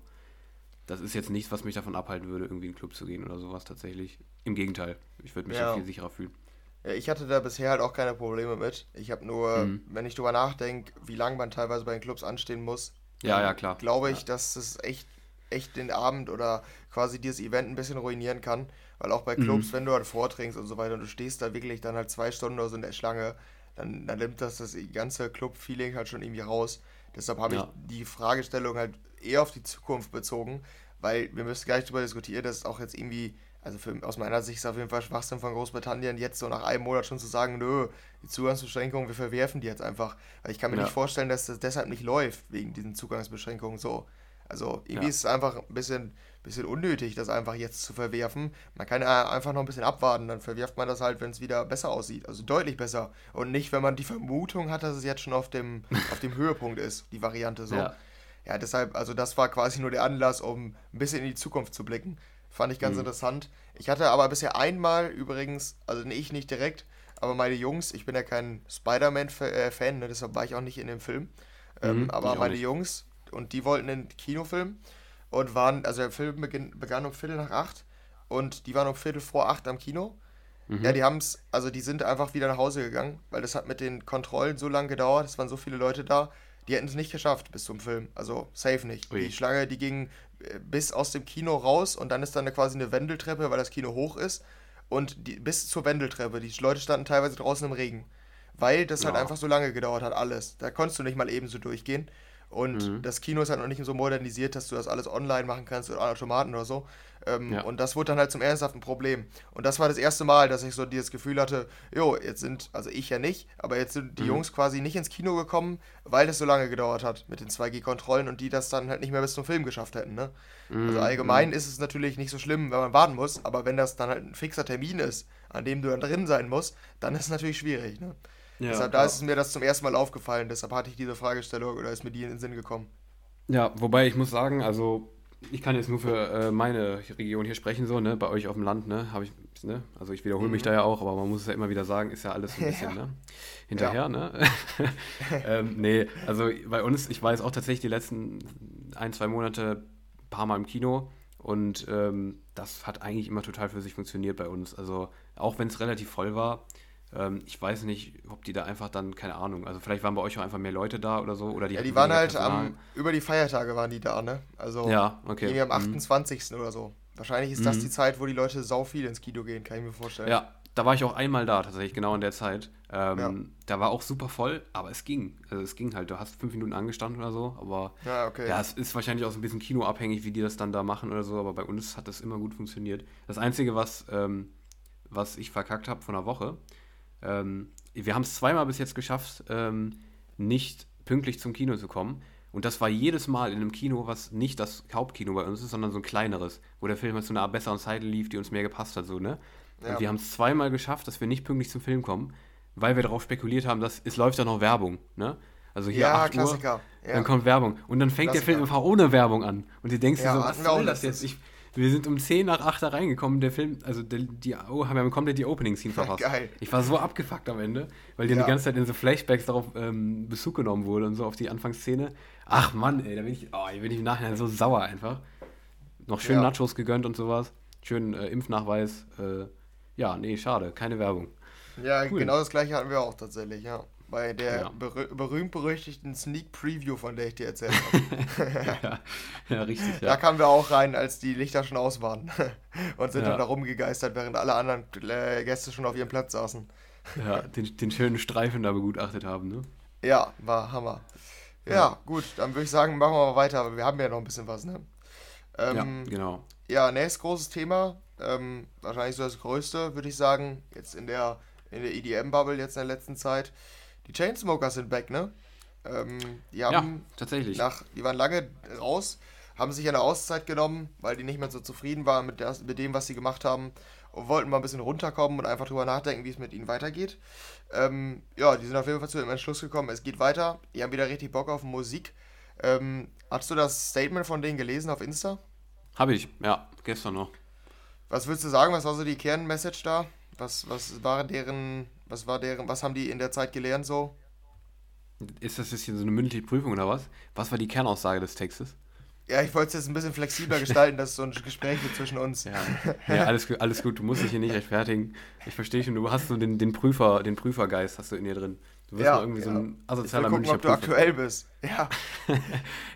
das ist jetzt nichts, was mich davon abhalten würde, irgendwie in den Club zu gehen oder sowas tatsächlich. Im Gegenteil, ich würde mich ja. viel sicherer fühlen. Ich hatte da bisher halt auch keine Probleme mit. Ich habe nur, mhm. wenn ich drüber nachdenke, wie lange man teilweise bei den Clubs anstehen muss, ja, ja, klar. Glaube ich, ja. dass es echt, echt den Abend oder quasi dieses Event ein bisschen ruinieren kann. Weil auch bei Clubs, mhm. wenn du halt vortrinkst und so weiter und du stehst da wirklich dann halt zwei Stunden oder so in der Schlange, dann, dann nimmt das das ganze Club-Feeling halt schon irgendwie raus. Deshalb habe ja. ich die Fragestellung halt eher auf die Zukunft bezogen, weil wir müssen gleich darüber diskutieren, dass es auch jetzt irgendwie also für, aus meiner Sicht ist es auf jeden Fall Schwachsinn von Großbritannien, jetzt so nach einem Monat schon zu sagen, nö, die Zugangsbeschränkungen, wir verwerfen die jetzt einfach. Weil ich kann mir ja. nicht vorstellen, dass das deshalb nicht läuft, wegen diesen Zugangsbeschränkungen so. Also irgendwie ja. ist es einfach ein bisschen, bisschen unnötig, das einfach jetzt zu verwerfen. Man kann ja einfach noch ein bisschen abwarten, dann verwirft man das halt, wenn es wieder besser aussieht. Also deutlich besser. Und nicht, wenn man die Vermutung hat, dass es jetzt schon auf dem, auf dem Höhepunkt ist, die Variante so. Ja. ja, deshalb, also das war quasi nur der Anlass, um ein bisschen in die Zukunft zu blicken. Fand ich ganz mhm. interessant. Ich hatte aber bisher einmal übrigens, also ich nicht direkt, aber meine Jungs, ich bin ja kein Spider-Man-Fan, äh, ne, deshalb war ich auch nicht in dem Film. Ähm, mhm, aber meine Jungs, und die wollten einen Kinofilm und waren, also der Film beginn, begann um Viertel nach acht und die waren um Viertel vor acht am Kino. Mhm. Ja, die haben es, also die sind einfach wieder nach Hause gegangen, weil das hat mit den Kontrollen so lange gedauert, es waren so viele Leute da, die hätten es nicht geschafft bis zum Film. Also safe nicht. Ui. Die Schlange, die ging bis aus dem Kino raus und dann ist dann quasi eine Wendeltreppe, weil das Kino hoch ist. Und die, bis zur Wendeltreppe. Die Leute standen teilweise draußen im Regen. Weil das halt ja. halt einfach so lange gedauert hat, alles. Da konntest du nicht mal eben so durchgehen. Und mhm. das Kino ist halt noch nicht so modernisiert, dass du das alles online machen kannst oder Automaten oder so. Ähm, ja. Und das wurde dann halt zum ernsthaften Problem. Und das war das erste Mal, dass ich so dieses Gefühl hatte, jo, jetzt sind, also ich ja nicht, aber jetzt sind die mhm. Jungs quasi nicht ins Kino gekommen, weil es so lange gedauert hat mit den 2G-Kontrollen und die das dann halt nicht mehr bis zum Film geschafft hätten. Ne? Mhm. Also allgemein mhm. ist es natürlich nicht so schlimm, wenn man warten muss, aber wenn das dann halt ein fixer Termin ist, an dem du dann drin sein musst, dann ist es natürlich schwierig. Ne? Ja, deshalb, da ist es mir das zum ersten Mal aufgefallen, deshalb hatte ich diese Fragestellung oder ist mir die in den Sinn gekommen. Ja, wobei ich muss sagen, also ich kann jetzt nur für äh, meine Region hier sprechen, so, ne? Bei euch auf dem Land, ne? Habe ich, ne? Also ich wiederhole mhm. mich da ja auch, aber man muss es ja immer wieder sagen, ist ja alles ein bisschen, ja. ne? Hinterher, ja. ne? ähm, nee, also bei uns, ich war jetzt auch tatsächlich die letzten ein, zwei Monate ein paar Mal im Kino und ähm, das hat eigentlich immer total für sich funktioniert bei uns. Also auch wenn es relativ voll war, ich weiß nicht, ob die da einfach dann, keine Ahnung, also vielleicht waren bei euch auch einfach mehr Leute da oder so. Oder die ja, die waren halt am, über die Feiertage waren die da, ne? Also ja, okay. irgendwie am 28. Mhm. oder so. Wahrscheinlich ist das mhm. die Zeit, wo die Leute sau viel ins Kino gehen, kann ich mir vorstellen. Ja, da war ich auch einmal da, tatsächlich, genau in der Zeit. Ähm, ja. Da war auch super voll, aber es ging. Also es ging halt. Du hast fünf Minuten angestanden oder so, aber ja, okay. ja, es ist wahrscheinlich auch so ein bisschen kinoabhängig, wie die das dann da machen oder so, aber bei uns hat das immer gut funktioniert. Das Einzige, was, ähm, was ich verkackt habe von einer Woche, ähm, wir haben es zweimal bis jetzt geschafft, ähm, nicht pünktlich zum Kino zu kommen. Und das war jedes Mal in einem Kino, was nicht das Hauptkino bei uns ist, sondern so ein kleineres, wo der Film halt zu einer besseren Zeit lief, die uns mehr gepasst hat, so, ne? Ja. Und wir haben es zweimal geschafft, dass wir nicht pünktlich zum Film kommen, weil wir darauf spekuliert haben, dass es läuft ja noch Werbung, ne? Also hier ja, 8 Klassiker. Uhr, ja. dann kommt Werbung. Und dann fängt Klassiker. der Film einfach ohne Werbung an. Und du denkst ja, dir so, was soll das jetzt? Ich, wir sind um 10 nach 8 da reingekommen. Der Film, also die, die oh, haben ja komplett die Opening-Scene verpasst. Geil. Ich war so abgefuckt am Ende, weil dir ja. die ganze Zeit in so Flashbacks darauf ähm, Bezug genommen wurde und so auf die Anfangsszene. Ach Mann, ey, da bin ich, oh, bin ich im Nachhinein so sauer einfach. Noch schön ja. Nachos gegönnt und sowas. Schön äh, Impfnachweis. Äh, ja, nee, schade, keine Werbung. Ja, cool. genau das gleiche hatten wir auch tatsächlich, ja bei der ja. berühmt-berüchtigten Sneak Preview, von der ich dir erzählt habe. ja, ja, richtig. Ja. Da kamen wir auch rein, als die Lichter schon aus waren und sind dann da rumgegeistert, während alle anderen Gäste schon auf ihrem Platz saßen. Ja, den, den schönen Streifen da begutachtet haben, ne? Ja, war Hammer. Ja, gut, dann würde ich sagen, machen wir mal weiter, aber wir haben ja noch ein bisschen was, ne? Ähm, ja, genau. Ja, nächstes großes Thema, ähm, wahrscheinlich so das größte, würde ich sagen, jetzt in der, in der EDM-Bubble jetzt in der letzten Zeit. Die Chainsmokers sind back, ne? Ähm, die haben ja, tatsächlich. Nach, die waren lange raus, haben sich eine Auszeit genommen, weil die nicht mehr so zufrieden waren mit, der, mit dem, was sie gemacht haben und wollten mal ein bisschen runterkommen und einfach drüber nachdenken, wie es mit ihnen weitergeht. Ähm, ja, die sind auf jeden Fall zu dem Entschluss gekommen, es geht weiter. Die haben wieder richtig Bock auf Musik. Ähm, hast du das Statement von denen gelesen auf Insta? Habe ich, ja, gestern noch. Was würdest du sagen? Was war so die Kernmessage da? Was, was war deren, was war deren, was haben die in der Zeit gelernt so? Ist das jetzt hier so eine mündliche Prüfung oder was? Was war die Kernaussage des Textes? Ja, ich wollte es jetzt ein bisschen flexibler gestalten, dass so ein Gespräch wird zwischen uns. Ja, ja alles, alles gut, du musst dich hier nicht rechtfertigen. Ich verstehe schon, du hast so den, den Prüfer, den Prüfergeist hast du in dir drin. Du wirst ja, irgendwie ja. so ein asozialer Mensch. ob du aktuell bist. Ja.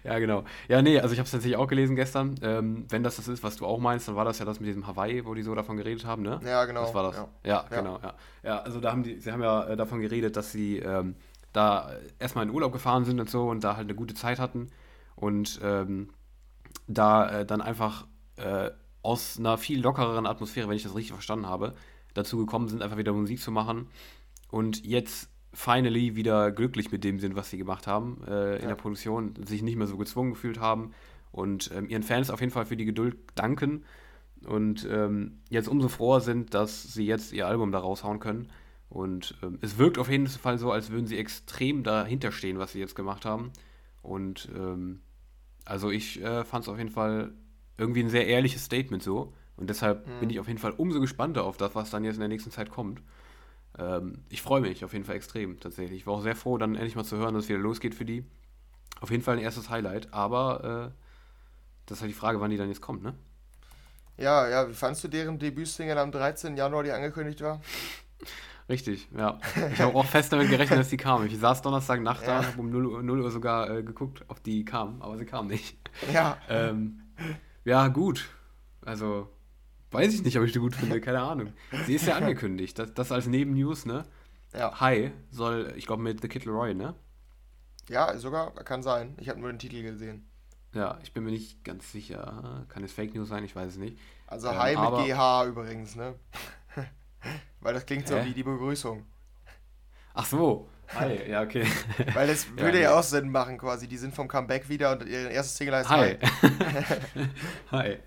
ja, genau. Ja, nee, also ich habe es tatsächlich auch gelesen gestern. Ähm, wenn das das ist, was du auch meinst, dann war das ja das mit diesem Hawaii, wo die so davon geredet haben, ne? Ja, genau. Das war das. Ja, ja genau. Ja. ja, also da haben die, sie haben ja äh, davon geredet, dass sie ähm, da erstmal in Urlaub gefahren sind und so und da halt eine gute Zeit hatten und ähm, da äh, dann einfach äh, aus einer viel lockereren Atmosphäre, wenn ich das richtig verstanden habe, dazu gekommen sind, einfach wieder Musik zu machen und jetzt finally wieder glücklich mit dem sind, was sie gemacht haben äh, in ja. der Produktion, sich nicht mehr so gezwungen gefühlt haben und ähm, ihren Fans auf jeden Fall für die Geduld danken und ähm, jetzt umso froher sind, dass sie jetzt ihr Album da raushauen können. Und ähm, es wirkt auf jeden Fall so, als würden sie extrem dahinter stehen, was sie jetzt gemacht haben. Und ähm, also ich äh, fand es auf jeden Fall irgendwie ein sehr ehrliches Statement so. Und deshalb mhm. bin ich auf jeden Fall umso gespannter auf das, was dann jetzt in der nächsten Zeit kommt. Ähm, ich freue mich auf jeden Fall extrem tatsächlich. Ich war auch sehr froh, dann endlich mal zu hören, dass es wieder losgeht für die. Auf jeden Fall ein erstes Highlight, aber äh, das ist halt die Frage, wann die dann jetzt kommt, ne? Ja, ja, wie fandst du deren Debütsingle am 13. Januar, die angekündigt war? Richtig, ja. Ich habe auch fest damit gerechnet, dass die kam. Ich saß Donnerstagnacht ja. da, habe um 0, 0 Uhr sogar äh, geguckt, ob die kam, aber sie kam nicht. Ja. Ähm, ja, gut. Also, weiß ich nicht, ob ich die gut finde, keine Ahnung. Sie ist ja angekündigt, das, das als Nebennews, ne? Ja. Hi soll, ich glaube, mit The Kid Leroy, ne? Ja, sogar, kann sein. Ich habe nur den Titel gesehen. Ja, ich bin mir nicht ganz sicher. Kann es Fake News sein? Ich weiß es nicht. Also ähm, Hi mit GH übrigens, ne? Weil das klingt Hä? so wie die Begrüßung. Ach so. Hi, ja, okay. Weil das würde ja, ja, auch Sinn machen quasi. Die sind vom Comeback wieder und ihr erstes Single heißt Hi. Hi. Hi.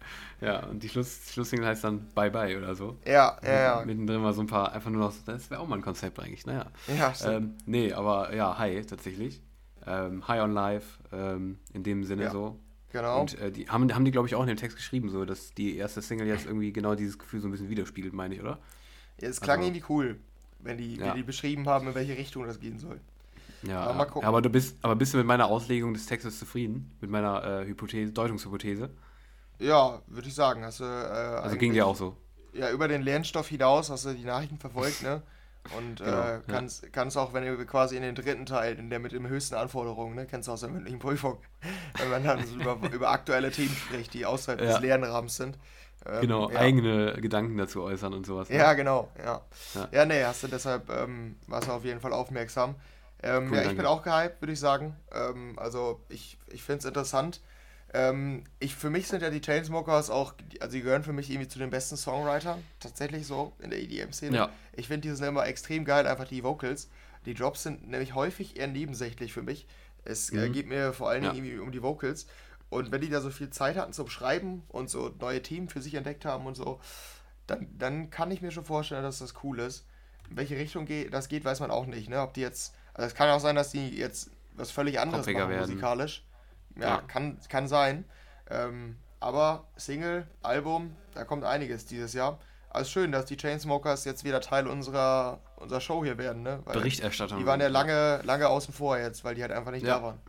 Ja, und die Schluss, Schlusssingle heißt dann Bye Bye oder so. Ja, ja, ja. Mittendrin mal so ein paar, einfach nur noch, das wäre auch mal ein Konzept eigentlich, naja. Ja, stimmt. Ähm, nee, aber ja, Hi tatsächlich. Ähm, High on Life, ähm, in dem Sinne ja, so. Genau. Und äh, die haben, haben die, glaube ich, auch in dem Text geschrieben, so, dass die erste Single jetzt irgendwie genau dieses Gefühl so ein bisschen widerspiegelt, meine ich, oder? Ja, es klang also, irgendwie cool, wenn die, ja. die beschrieben haben, in welche Richtung das gehen soll. Ja, aber, mal gucken. aber du bist, aber bist du mit meiner Auslegung des Textes zufrieden? Mit meiner äh, Hypothese, Deutungshypothese? Ja, würde ich sagen. Hast du, äh, also ging dir auch so. Ja, über den Lernstoff hinaus hast du die Nachrichten verfolgt, ne? Und genau, äh, kannst, ja. kannst auch, wenn du quasi in den dritten Teil, in der mit den höchsten Anforderungen, ne, kennst du aus der mündlichen Prüfung, wenn man dann so über, über aktuelle Themen spricht, die außerhalb ja. des Lernrahmens sind, ähm, genau, ja. eigene Gedanken dazu äußern und sowas. Ne? Ja, genau, ja. ja. Ja, nee, hast du deshalb, ähm, warst du auf jeden Fall aufmerksam. Ähm, cool, ja, ich danke. bin auch gehypt, würde ich sagen. Ähm, also ich, ich finde es interessant. Ähm, ich, für mich sind ja die Chainsmokers auch, also die gehören für mich irgendwie zu den besten Songwritern, tatsächlich so in der EDM-Szene. Ja. Ich finde die sind immer extrem geil, einfach die Vocals. Die Drops sind nämlich häufig eher nebensächlich für mich. Es äh, mhm. geht mir vor allen Dingen ja. irgendwie um die Vocals. Und wenn die da so viel Zeit hatten zum Schreiben und so neue Themen für sich entdeckt haben und so, dann, dann kann ich mir schon vorstellen, dass das cool ist. In welche Richtung geht, das geht, weiß man auch nicht. Ne? Ob die jetzt, also es kann auch sein, dass die jetzt was völlig anderes Poppiger machen werden. musikalisch. Ja, ja, Kann, kann sein. Ähm, aber Single, Album, da kommt einiges dieses Jahr. Also schön, dass die Chainsmokers jetzt wieder Teil unserer, unserer Show hier werden. Ne? Weil Berichterstattung. Die waren ja lange, lange außen vor jetzt, weil die halt einfach nicht ja. da waren.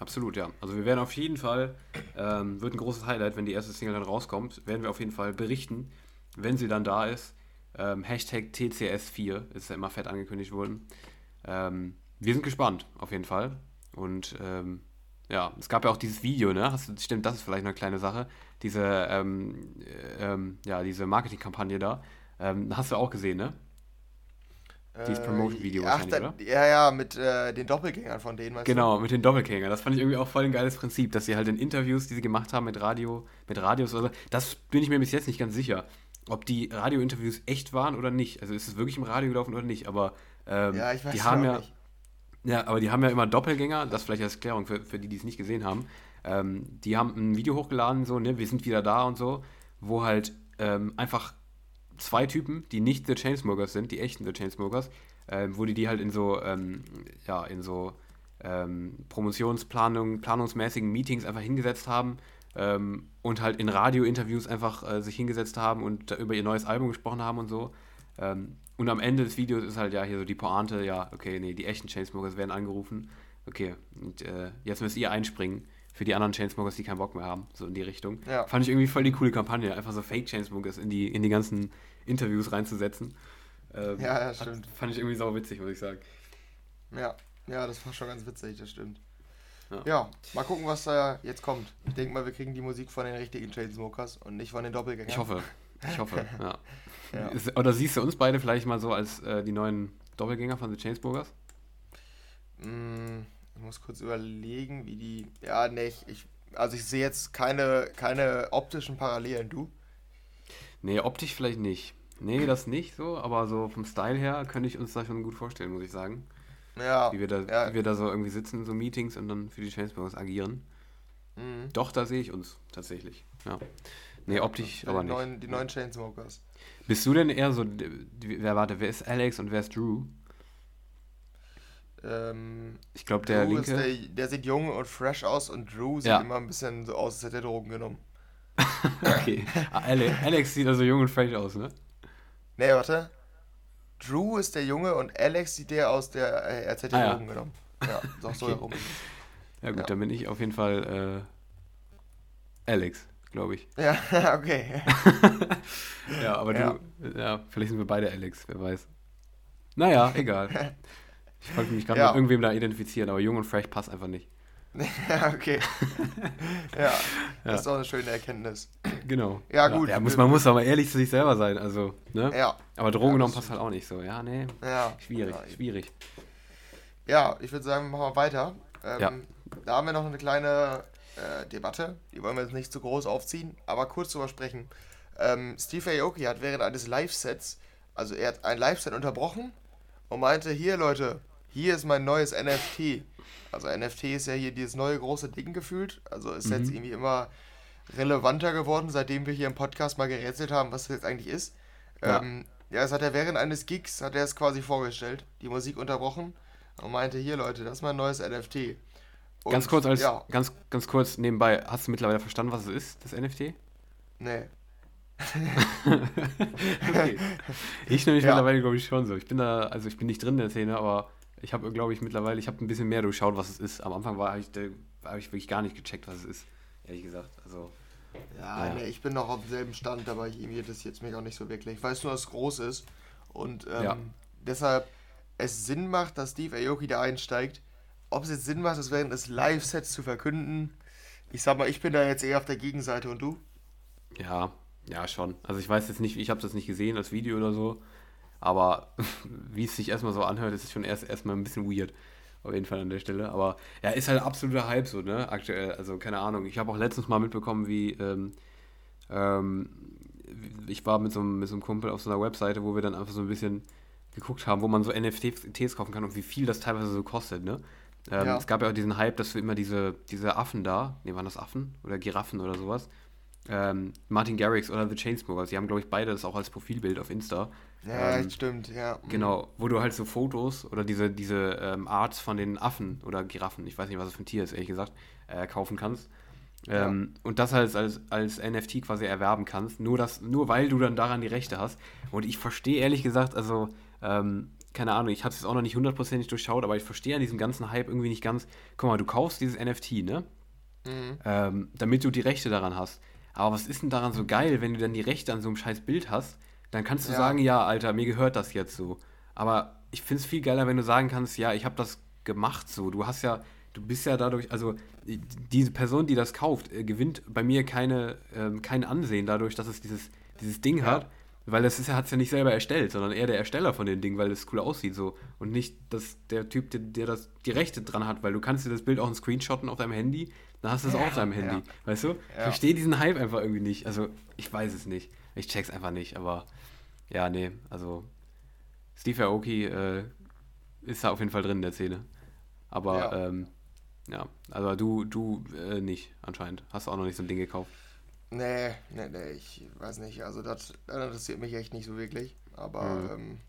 Absolut, ja. Also wir werden auf jeden Fall, ähm, wird ein großes Highlight, wenn die erste Single dann rauskommt, werden wir auf jeden Fall berichten, wenn sie dann da ist. Ähm, Hashtag TCS4 ist ja immer fett angekündigt worden. Ähm, wir sind gespannt, auf jeden Fall. Und ähm, ja, es gab ja auch dieses Video, ne? Hast, stimmt, das ist vielleicht eine kleine Sache. Diese, ähm, ähm, ja, diese Marketingkampagne da. hast du auch gesehen, ne? Dieses Promotion-Video ach, wahrscheinlich, oder? Ja, ja, mit äh, den Doppelgängern von denen, Genau, du? mit den Doppelgängern. Das fand ich irgendwie auch voll ein geiles Prinzip, dass sie halt in Interviews, die sie gemacht haben mit Radio, mit Radios oder so, das bin ich mir bis jetzt nicht ganz sicher, ob die Radio-Interviews echt waren oder nicht. Also ist es wirklich im Radio gelaufen oder nicht, aber ähm, ja, ich weiß die haben ja, nicht. ja, aber die haben ja immer Doppelgänger, das vielleicht als Erklärung für, für die, die es nicht gesehen haben. Ähm, die haben ein Video hochgeladen, so, ne, wir sind wieder da und so, wo halt ähm, einfach zwei Typen, die nicht The Chainsmokers sind, die echten The Chainsmokers, äh, wo die die halt in so, ähm, ja, in so ähm, Promotionsplanung, planungsmäßigen Meetings einfach hingesetzt haben ähm, und halt in Radiointerviews einfach äh, sich hingesetzt haben und über ihr neues Album gesprochen haben und so. Ähm, und am Ende des Videos ist halt ja hier so die Pointe, ja, okay, nee, die echten Chainsmokers werden angerufen. Okay, und äh, jetzt müsst ihr einspringen für die anderen Chainsmokers, die keinen Bock mehr haben, so in die Richtung. Ja. Fand ich irgendwie voll die coole Kampagne, einfach so Fake Chainsmokers in die, in die ganzen Interviews reinzusetzen. Ähm, ja, ja, stimmt. Hat, fand ich irgendwie sau witzig, muss ich sagen. Ja, ja, das war schon ganz witzig, das stimmt. Ja. ja, mal gucken, was da jetzt kommt. Ich denke mal, wir kriegen die Musik von den richtigen Chainsmokers und nicht von den Doppelgängern. Ich hoffe, ich hoffe, ja. ja. Oder siehst du uns beide vielleicht mal so als äh, die neuen Doppelgänger von The Chainsmokers? Mm, ich muss kurz überlegen, wie die. Ja, ne, ich, ich, also ich sehe jetzt keine, keine optischen Parallelen, du? Nee, optisch vielleicht nicht. Nee, das nicht so, aber so vom Style her könnte ich uns das schon gut vorstellen, muss ich sagen. Ja. Wie wir da, ja. wie wir da so irgendwie sitzen so Meetings und dann für die Chainsmokers agieren. Mhm. Doch, da sehe ich uns tatsächlich. Ja. Nee, optisch aber nicht. Neuen, die neuen Chainsmokers. Bist du denn eher so, wer warte, wer ist Alex und wer ist Drew? Ähm, ich glaube, der Drew linke. Der, der, sieht jung und fresh aus und Drew sieht ja. immer ein bisschen so aus, als hätte er Drogen genommen. okay. Alex sieht also jung und fresh aus, ne? Nee, warte. Drew ist der Junge und Alex sieht der aus, der äh, als hätte er ah, Drogen ja. genommen. Ja, ist auch so okay. herum. Ja, gut, ja. dann bin ich auf jeden Fall äh, Alex, glaube ich. Ja, okay. ja, aber du, ja, vielleicht sind wir beide Alex, wer weiß. Naja, egal. Ich wollte mich gerade ja. mit irgendwem da identifizieren, aber jung und fresh passt einfach nicht. ja, okay. ja, das ist doch eine schöne Erkenntnis. Genau. Ja, gut. Ja, muss, man muss aber ehrlich zu sich selber sein, also, ne? Ja. Aber Drogen genommen passt halt auch nicht so. Ja, nee. Ja. Schwierig, ja, schwierig. Ja, ich würde sagen, machen wir weiter. Ähm, ja. Da haben wir noch eine kleine äh, Debatte, die wollen wir jetzt nicht zu groß aufziehen, aber kurz drüber sprechen. Ähm, Steve Aoki hat während eines Live-Sets, also er hat ein Live-Set unterbrochen und meinte, hier Leute, hier ist mein neues NFT. Also NFT ist ja hier dieses neue große Ding gefühlt. Also ist mhm. jetzt irgendwie immer relevanter geworden, seitdem wir hier im Podcast mal gerätselt haben, was das jetzt eigentlich ist. Ja, ähm, ja hat er während eines Gigs, hat er es quasi vorgestellt, die Musik unterbrochen und meinte, hier Leute, das ist mein neues NFT. Und, ganz kurz als ja. ganz, ganz kurz nebenbei, hast du mittlerweile verstanden, was es ist, das NFT? Nee. okay. Ich nämlich ja. mittlerweile, glaube ich, schon so. Ich bin da, also ich bin nicht drin in der Szene, aber ich habe, glaube ich, mittlerweile, ich habe ein bisschen mehr durchschaut, was es ist. Am Anfang war ich, habe ich wirklich gar nicht gecheckt, was es ist, ehrlich gesagt. Also, ja, ja. Nee, ich bin noch auf demselben Stand, aber ich mir das jetzt mir auch nicht so wirklich. Ich weiß nur, dass es groß ist und ähm, ja. deshalb es Sinn macht, dass Steve Aoki da einsteigt. Ob es jetzt Sinn macht, das während des Live-Sets zu verkünden, ich sag mal, ich bin da jetzt eher auf der Gegenseite und du? Ja, ja, schon. Also ich weiß jetzt nicht, ich habe das nicht gesehen als Video oder so, aber wie es sich erstmal so anhört, ist es schon erst erstmal ein bisschen weird. Auf jeden Fall an der Stelle. Aber ja, ist halt absoluter Hype so, ne? Aktuell. Also keine Ahnung. Ich habe auch letztens mal mitbekommen, wie ähm, ähm, ich war mit so, mit so einem Kumpel auf so einer Webseite, wo wir dann einfach so ein bisschen geguckt haben, wo man so NFTs kaufen kann und wie viel das teilweise so kostet, ne? Ähm, ja. Es gab ja auch diesen Hype, dass wir immer diese, diese Affen da, ne, waren das Affen oder Giraffen oder sowas, ähm, Martin Garrix oder The Chainsmokers, die haben, glaube ich, beide das auch als Profilbild auf Insta. Ja, ähm, stimmt, ja. Mhm. Genau, wo du halt so Fotos oder diese, diese ähm, Arts von den Affen oder Giraffen, ich weiß nicht, was das für ein Tier ist, ehrlich gesagt, äh, kaufen kannst. Ähm, ja. Und das halt als, als NFT quasi erwerben kannst, nur, das, nur weil du dann daran die Rechte hast. Und ich verstehe ehrlich gesagt, also, ähm, keine Ahnung, ich habe es jetzt auch noch nicht hundertprozentig durchschaut, aber ich verstehe an diesem ganzen Hype irgendwie nicht ganz. Guck mal, du kaufst dieses NFT, ne? Mhm. Ähm, damit du die Rechte daran hast. Aber was ist denn daran so geil, wenn du dann die Rechte an so einem scheiß Bild hast? Dann kannst du ja. sagen, ja, Alter, mir gehört das jetzt so. Aber ich finde es viel geiler, wenn du sagen kannst, ja, ich habe das gemacht so. Du hast ja, du bist ja dadurch, also diese Person, die das kauft, äh, gewinnt bei mir keine, ähm, kein Ansehen dadurch, dass es dieses, dieses Ding ja. hat, Weil das hat es ja nicht selber erstellt, sondern eher der Ersteller von den Dingen, weil es cool aussieht so. Und nicht dass der Typ, der, der das, die Rechte dran hat, weil du kannst dir das Bild auch ein Screenshotten auf deinem Handy, dann hast du es ja, auch auf deinem Handy. Ja. Weißt du? Ich verstehe diesen Hype einfach irgendwie nicht. Also, ich weiß es nicht. Ich check's einfach nicht, aber ja, nee, also Steve Aoki äh, ist da auf jeden Fall drin in der Szene. Aber ja, ähm, ja also du, du äh, nicht anscheinend. Hast du auch noch nicht so ein Ding gekauft. Nee, nee, nee, ich weiß nicht. Also das, das interessiert mich echt nicht so wirklich. Aber mhm. ähm,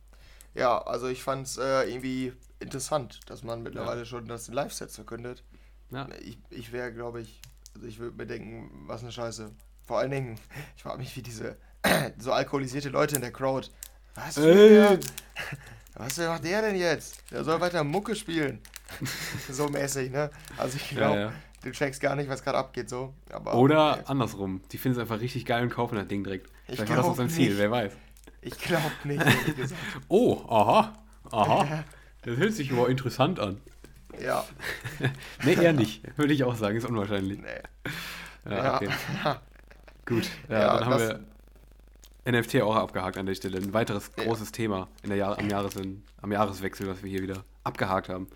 ja, also ich fand es äh, irgendwie interessant, dass man mittlerweile ja. schon das Live-Set verkündet. Ja. Ich, ich wäre, glaube ich, also ich würde mir denken, was eine Scheiße. Vor allen Dingen, ich frage mich, wie diese so alkoholisierte Leute in der Crowd. Was für Was macht der denn jetzt? Der soll weiter Mucke spielen. so mäßig, ne? Also ich glaube, ja, ja. du checkst gar nicht, was gerade abgeht so. Aber, Oder okay. andersrum. Die finden es einfach richtig geil und kaufen das Ding direkt. Ich Vielleicht war das auch sein Ziel, wer weiß. Ich glaube nicht, oh, aha, aha. Das hört sich aber interessant an. Ja. nee, eher nicht. Würde ich auch sagen, ist unwahrscheinlich. Nee. Ja, okay. Gut, ja, dann haben wir NFT auch abgehakt an der Stelle. Ein weiteres großes Thema in der Jahr am, Jahres am Jahreswechsel, was wir hier wieder abgehakt haben.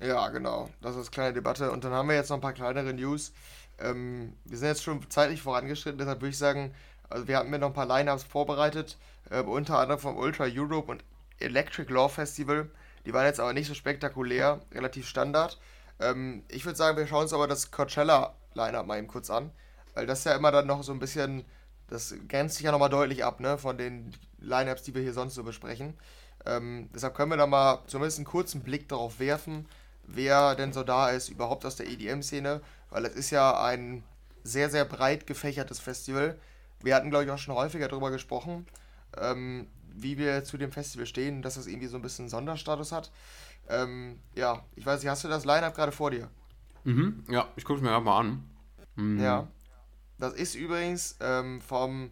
Ja, genau. Das ist eine kleine Debatte. Und dann haben wir jetzt noch ein paar kleinere News. Ähm, wir sind jetzt schon zeitlich vorangeschritten, deshalb würde ich sagen, also wir hatten mir noch ein paar Lineups vorbereitet, äh, unter anderem vom Ultra Europe und Electric Law Festival. Die waren jetzt aber nicht so spektakulär, relativ Standard. Ähm, ich würde sagen, wir schauen uns aber das Coachella Lineup mal eben kurz an, weil das ja immer dann noch so ein bisschen das grenzt sich ja nochmal deutlich ab, ne, von den Lineups, die wir hier sonst so besprechen. Ähm, deshalb können wir da mal zumindest einen kurzen Blick darauf werfen, wer denn so da ist, überhaupt aus der EDM-Szene, weil es ist ja ein sehr, sehr breit gefächertes Festival. Wir hatten, glaube ich, auch schon häufiger darüber gesprochen, ähm, wie wir zu dem Festival stehen, dass das irgendwie so ein bisschen Sonderstatus hat. Ähm, ja, ich weiß nicht, hast du das Line-Up gerade vor dir? Mhm, ja, ich gucke es mir mal an. Mhm. Ja. Das ist übrigens ähm, vom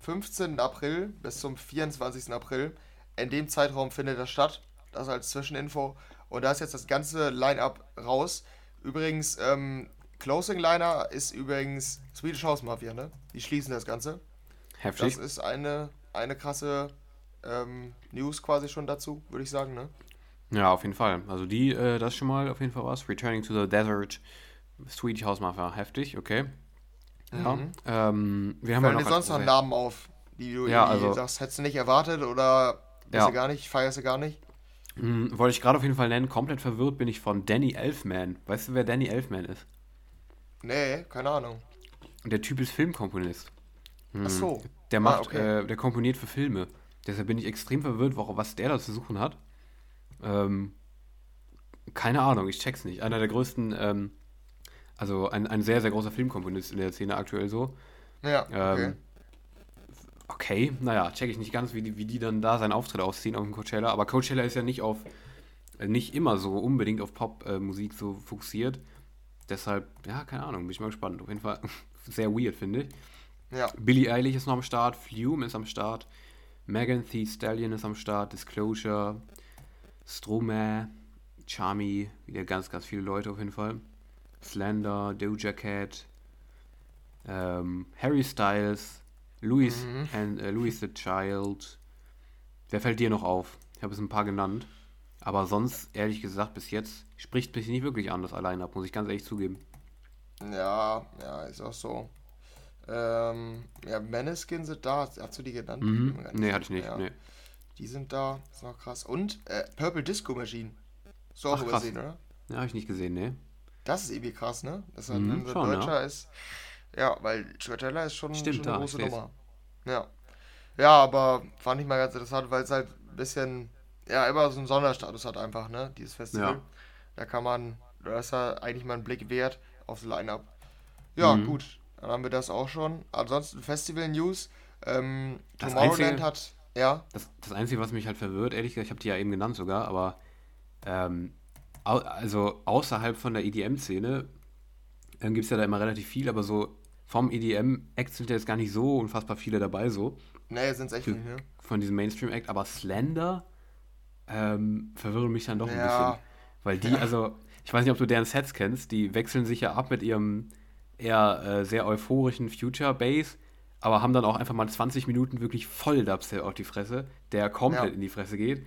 15. April bis zum 24. April. In dem Zeitraum findet das statt. Das als Zwischeninfo. Und da ist jetzt das ganze Line-Up raus. Übrigens, ähm, Closing Liner ist übrigens Swedish House Mafia, ne? Die schließen das Ganze. Heftig. Das ist eine, eine krasse ähm, News quasi schon dazu, würde ich sagen, ne? Ja, auf jeden Fall. Also die, äh, das schon mal auf jeden Fall was. Returning to the Desert, Swedish House Mafia, heftig, okay. Ja. Mhm. Ähm, wir haben Fallen dir sonst noch Namen auf, die du ja, also, sagst, hättest du nicht erwartet oder ja. du gar nicht, feierst du gar nicht? Mhm, wollte ich gerade auf jeden Fall nennen. Komplett verwirrt bin ich von Danny Elfman. Weißt du, wer Danny Elfman ist? Nee, keine Ahnung. Der Typ ist Filmkomponist. Mhm. Ach so. Der macht, ah, okay. äh, der komponiert für Filme. Deshalb bin ich extrem verwirrt, was der da zu suchen hat. Ähm, keine Ahnung, ich check's nicht. Einer der größten ähm, also ein, ein sehr, sehr großer Filmkomponist in der Szene aktuell so. Ja, okay. Ähm, okay, naja, check ich nicht ganz, wie die, wie die dann da seinen Auftritt ausziehen auf dem Coachella. Aber Coachella ist ja nicht auf, äh, nicht immer so unbedingt auf Popmusik äh, so fokussiert. Deshalb, ja, keine Ahnung, bin ich mal gespannt. Auf jeden Fall sehr weird, finde ich. Ja. Billie Eilish ist noch am Start, Flume ist am Start, Megan Thee Stallion ist am Start, Disclosure, Stromae, Charmy, wieder ganz, ganz viele Leute auf jeden Fall. Slender, Doja Cat, ähm, Harry Styles, Louis, mhm. and, äh, Louis the Child. Wer fällt dir noch auf? Ich habe es ein paar genannt. Aber sonst, ehrlich gesagt, bis jetzt spricht mich nicht wirklich an, das allein ab, muss ich ganz ehrlich zugeben. Ja, ja, ist auch so. Ähm, ja, Maneskin sind da. Hast du die genannt? Mhm. Nee, hatte ich nicht. Ja. Nee. Die sind da. Ist noch krass. Und äh, Purple Disco Machine. So auch übersehen, oder? Ja, habe ich nicht gesehen, nee. Das ist irgendwie krass, ne? Dass er mhm, ein schon, Deutscher ja. ist. Ja, weil Coachella ist schon, Stimmt, schon eine große Nummer. Ja. Ja, aber fand ich mal ganz interessant, weil es halt ein bisschen, ja, immer so einen Sonderstatus hat einfach, ne? Dieses Festival. Ja. Da kann man, da ist ja eigentlich mal ein Blick wert aufs Line-Up. Ja, mhm. gut. Dann haben wir das auch schon. Ansonsten Festival-News. Ähm, Tomorrowland Einzige, hat, ja. Das, das Einzige, was mich halt verwirrt, ehrlich gesagt, ich habe die ja eben genannt sogar, aber ähm, also außerhalb von der EDM-Szene ähm, gibt es ja da immer relativ viel, aber so vom EDM-Act sind ja jetzt gar nicht so unfassbar viele dabei so. Nee, sind es echt nicht, ne? Von diesem Mainstream-Act, aber Slender ähm, verwirren mich dann doch ein ja. bisschen. Weil die, ja. also, ich weiß nicht, ob du deren Sets kennst, die wechseln sich ja ab mit ihrem eher äh, sehr euphorischen Future-Bass, aber haben dann auch einfach mal 20 Minuten wirklich voll Dubstep auf die Fresse, der komplett ja. in die Fresse geht.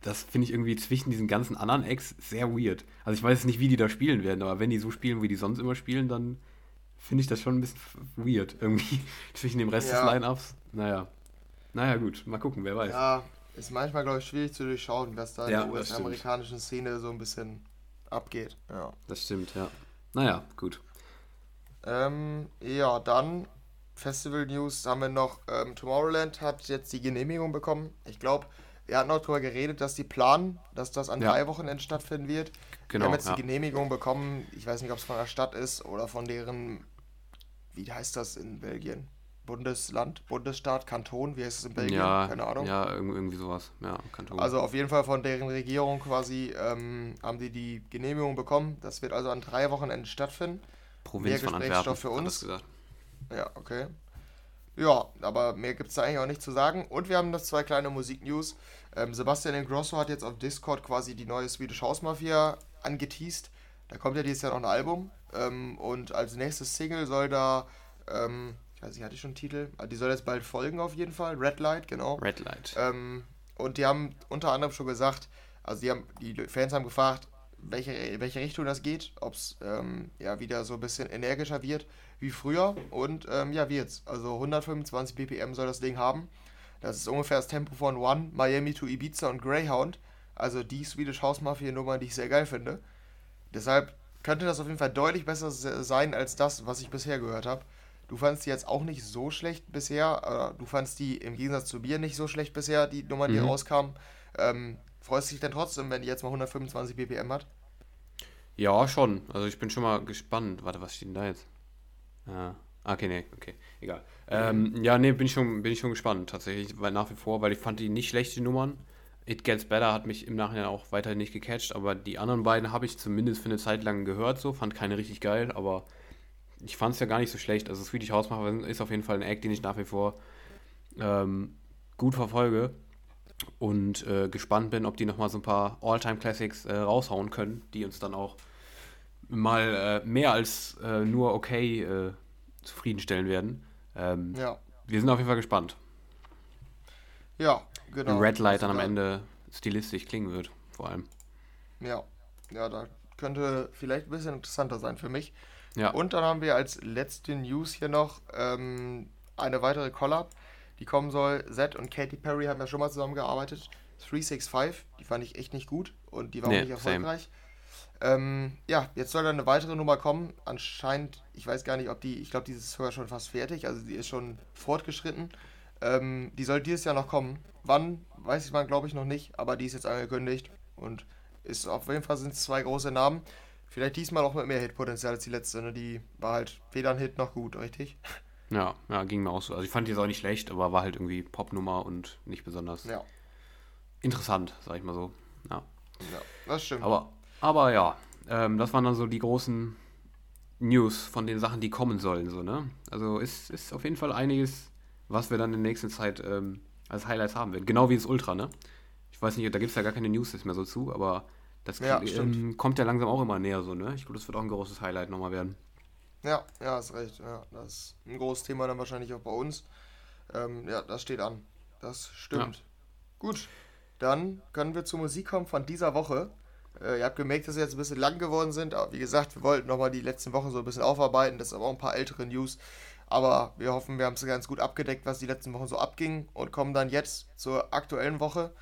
Das finde ich irgendwie zwischen diesen ganzen anderen Acts sehr weird. Also ich weiß nicht, wie die da spielen werden, aber wenn die so spielen, wie die sonst immer spielen, dann finde ich das schon ein bisschen weird irgendwie zwischen dem Rest ja. des Line-Ups. Naja. Naja, gut, mal gucken, wer weiß. Ja, ist manchmal, glaube ich, schwierig zu durchschauen, was da ja, in der US-amerikanischen Szene so ein bisschen abgeht. Ja. Das stimmt, ja. Naja, gut. Ähm, ja, dann Festival News haben wir noch. Ähm, Tomorrowland hat jetzt die Genehmigung bekommen. Ich glaube, wir hatten auch darüber geredet, dass die planen, dass das an ja. drei Wochenenden stattfinden wird. Genau, wir haben jetzt ja. die Genehmigung bekommen. Ich weiß nicht, ob es von der Stadt ist oder von deren, wie heißt das in Belgien? Bundesland, Bundesstaat, Kanton, wie heißt es in Belgien? Ja, Keine Ahnung. Ja, irgendwie sowas. Ja, Kanton. Also auf jeden Fall von deren Regierung quasi ähm, haben die die Genehmigung bekommen. Das wird also an drei Wochenenden stattfinden. Provinz mehr von Antwerpen, für uns. Gesagt. Ja, okay. Ja, aber mehr gibt es da eigentlich auch nicht zu sagen. Und wir haben noch zwei kleine Musiknews. Ähm, Sebastian Ingrosso hat jetzt auf Discord quasi die neue Swedish House Mafia angeteased. Da kommt ja dieses Jahr noch ein Album. Ähm, und als nächstes Single soll da ähm, ich weiß nicht, hatte ich schon einen Titel? Ah, die soll jetzt bald folgen auf jeden Fall. Red Light, genau. Red Light. Ähm, und die haben unter anderem schon gesagt, also die, haben, die Fans haben gefragt, welche, welche Richtung das geht, ob es ähm, ja wieder so ein bisschen energischer wird wie früher und ähm, ja, wird's. Also 125 BPM soll das Ding haben. Das ist ungefähr das Tempo von One, Miami to Ibiza und Greyhound. Also die Swedish House Mafia Nummer, die ich sehr geil finde. Deshalb könnte das auf jeden Fall deutlich besser sein als das, was ich bisher gehört habe. Du fandst die jetzt auch nicht so schlecht bisher. du fandst die im Gegensatz zu mir nicht so schlecht bisher, die Nummern, die mhm. rauskamen. Ähm, freust du dich denn trotzdem, wenn die jetzt mal 125 BPM hat? Ja, schon. Also ich bin schon mal gespannt. Warte, was steht denn da jetzt? Ah, okay, nee, okay, egal. Ähm, ja, nee, bin ich, schon, bin ich schon gespannt, tatsächlich, weil nach wie vor, weil ich fand die nicht schlecht, die Nummern. It Gets Better hat mich im Nachhinein auch weiterhin nicht gecatcht, aber die anderen beiden habe ich zumindest für eine Zeit lang gehört, so, fand keine richtig geil, aber ich fand es ja gar nicht so schlecht. Also Swedish Hausmacher ist auf jeden Fall ein Act, den ich nach wie vor ähm, gut verfolge und äh, gespannt bin, ob die nochmal so ein paar All-Time-Classics äh, raushauen können, die uns dann auch mal äh, mehr als äh, nur okay äh, zufriedenstellen werden. Ähm, ja. Wir sind auf jeden Fall gespannt. Ja, genau. Red Light dann am Ende stilistisch klingen wird, vor allem. Ja, ja, da könnte vielleicht ein bisschen interessanter sein für mich. Ja. Und dann haben wir als letzte News hier noch ähm, eine weitere Collab, die kommen soll. Zed und Katy Perry haben ja schon mal zusammengearbeitet. 365, die fand ich echt nicht gut und die war nee, auch nicht erfolgreich. Ähm, ja, jetzt soll da eine weitere Nummer kommen. Anscheinend, ich weiß gar nicht, ob die, ich glaube, die ist sogar schon fast fertig, also die ist schon fortgeschritten. Ähm, die soll dieses Jahr noch kommen. Wann, weiß ich mal, glaube ich noch nicht, aber die ist jetzt angekündigt und ist auf jeden Fall sind es zwei große Namen. Vielleicht diesmal auch mit mehr Hitpotenzial als die letzte, ne? Die war halt weder ein Hit noch gut, richtig? Ja, ja, ging mir auch so. Also ich fand die jetzt auch nicht schlecht, aber war halt irgendwie Popnummer und nicht besonders ja. interessant, sag ich mal so. Ja, ja das stimmt. Aber, aber ja, ähm, das waren dann so die großen News von den Sachen, die kommen sollen, so, ne? Also ist, ist auf jeden Fall einiges, was wir dann in der nächsten Zeit ähm, als Highlights haben werden. Genau wie das Ultra, ne? Ich weiß nicht, da gibt es ja gar keine News mehr so zu, aber das ja, ähm, kommt ja langsam auch immer näher so, ne? Ich glaube, das wird auch ein großes Highlight nochmal werden. Ja, ja, hast recht. Ja, das ist ein großes Thema dann wahrscheinlich auch bei uns. Ähm, ja, das steht an. Das stimmt. Ja. Gut, dann können wir zur Musik kommen von dieser Woche. Äh, ihr habt gemerkt, dass wir jetzt ein bisschen lang geworden sind. Aber wie gesagt, wir wollten nochmal die letzten Wochen so ein bisschen aufarbeiten. Das sind aber auch ein paar ältere News. Aber wir hoffen, wir haben es ganz gut abgedeckt, was die letzten Wochen so abging. Und kommen dann jetzt zur aktuellen Woche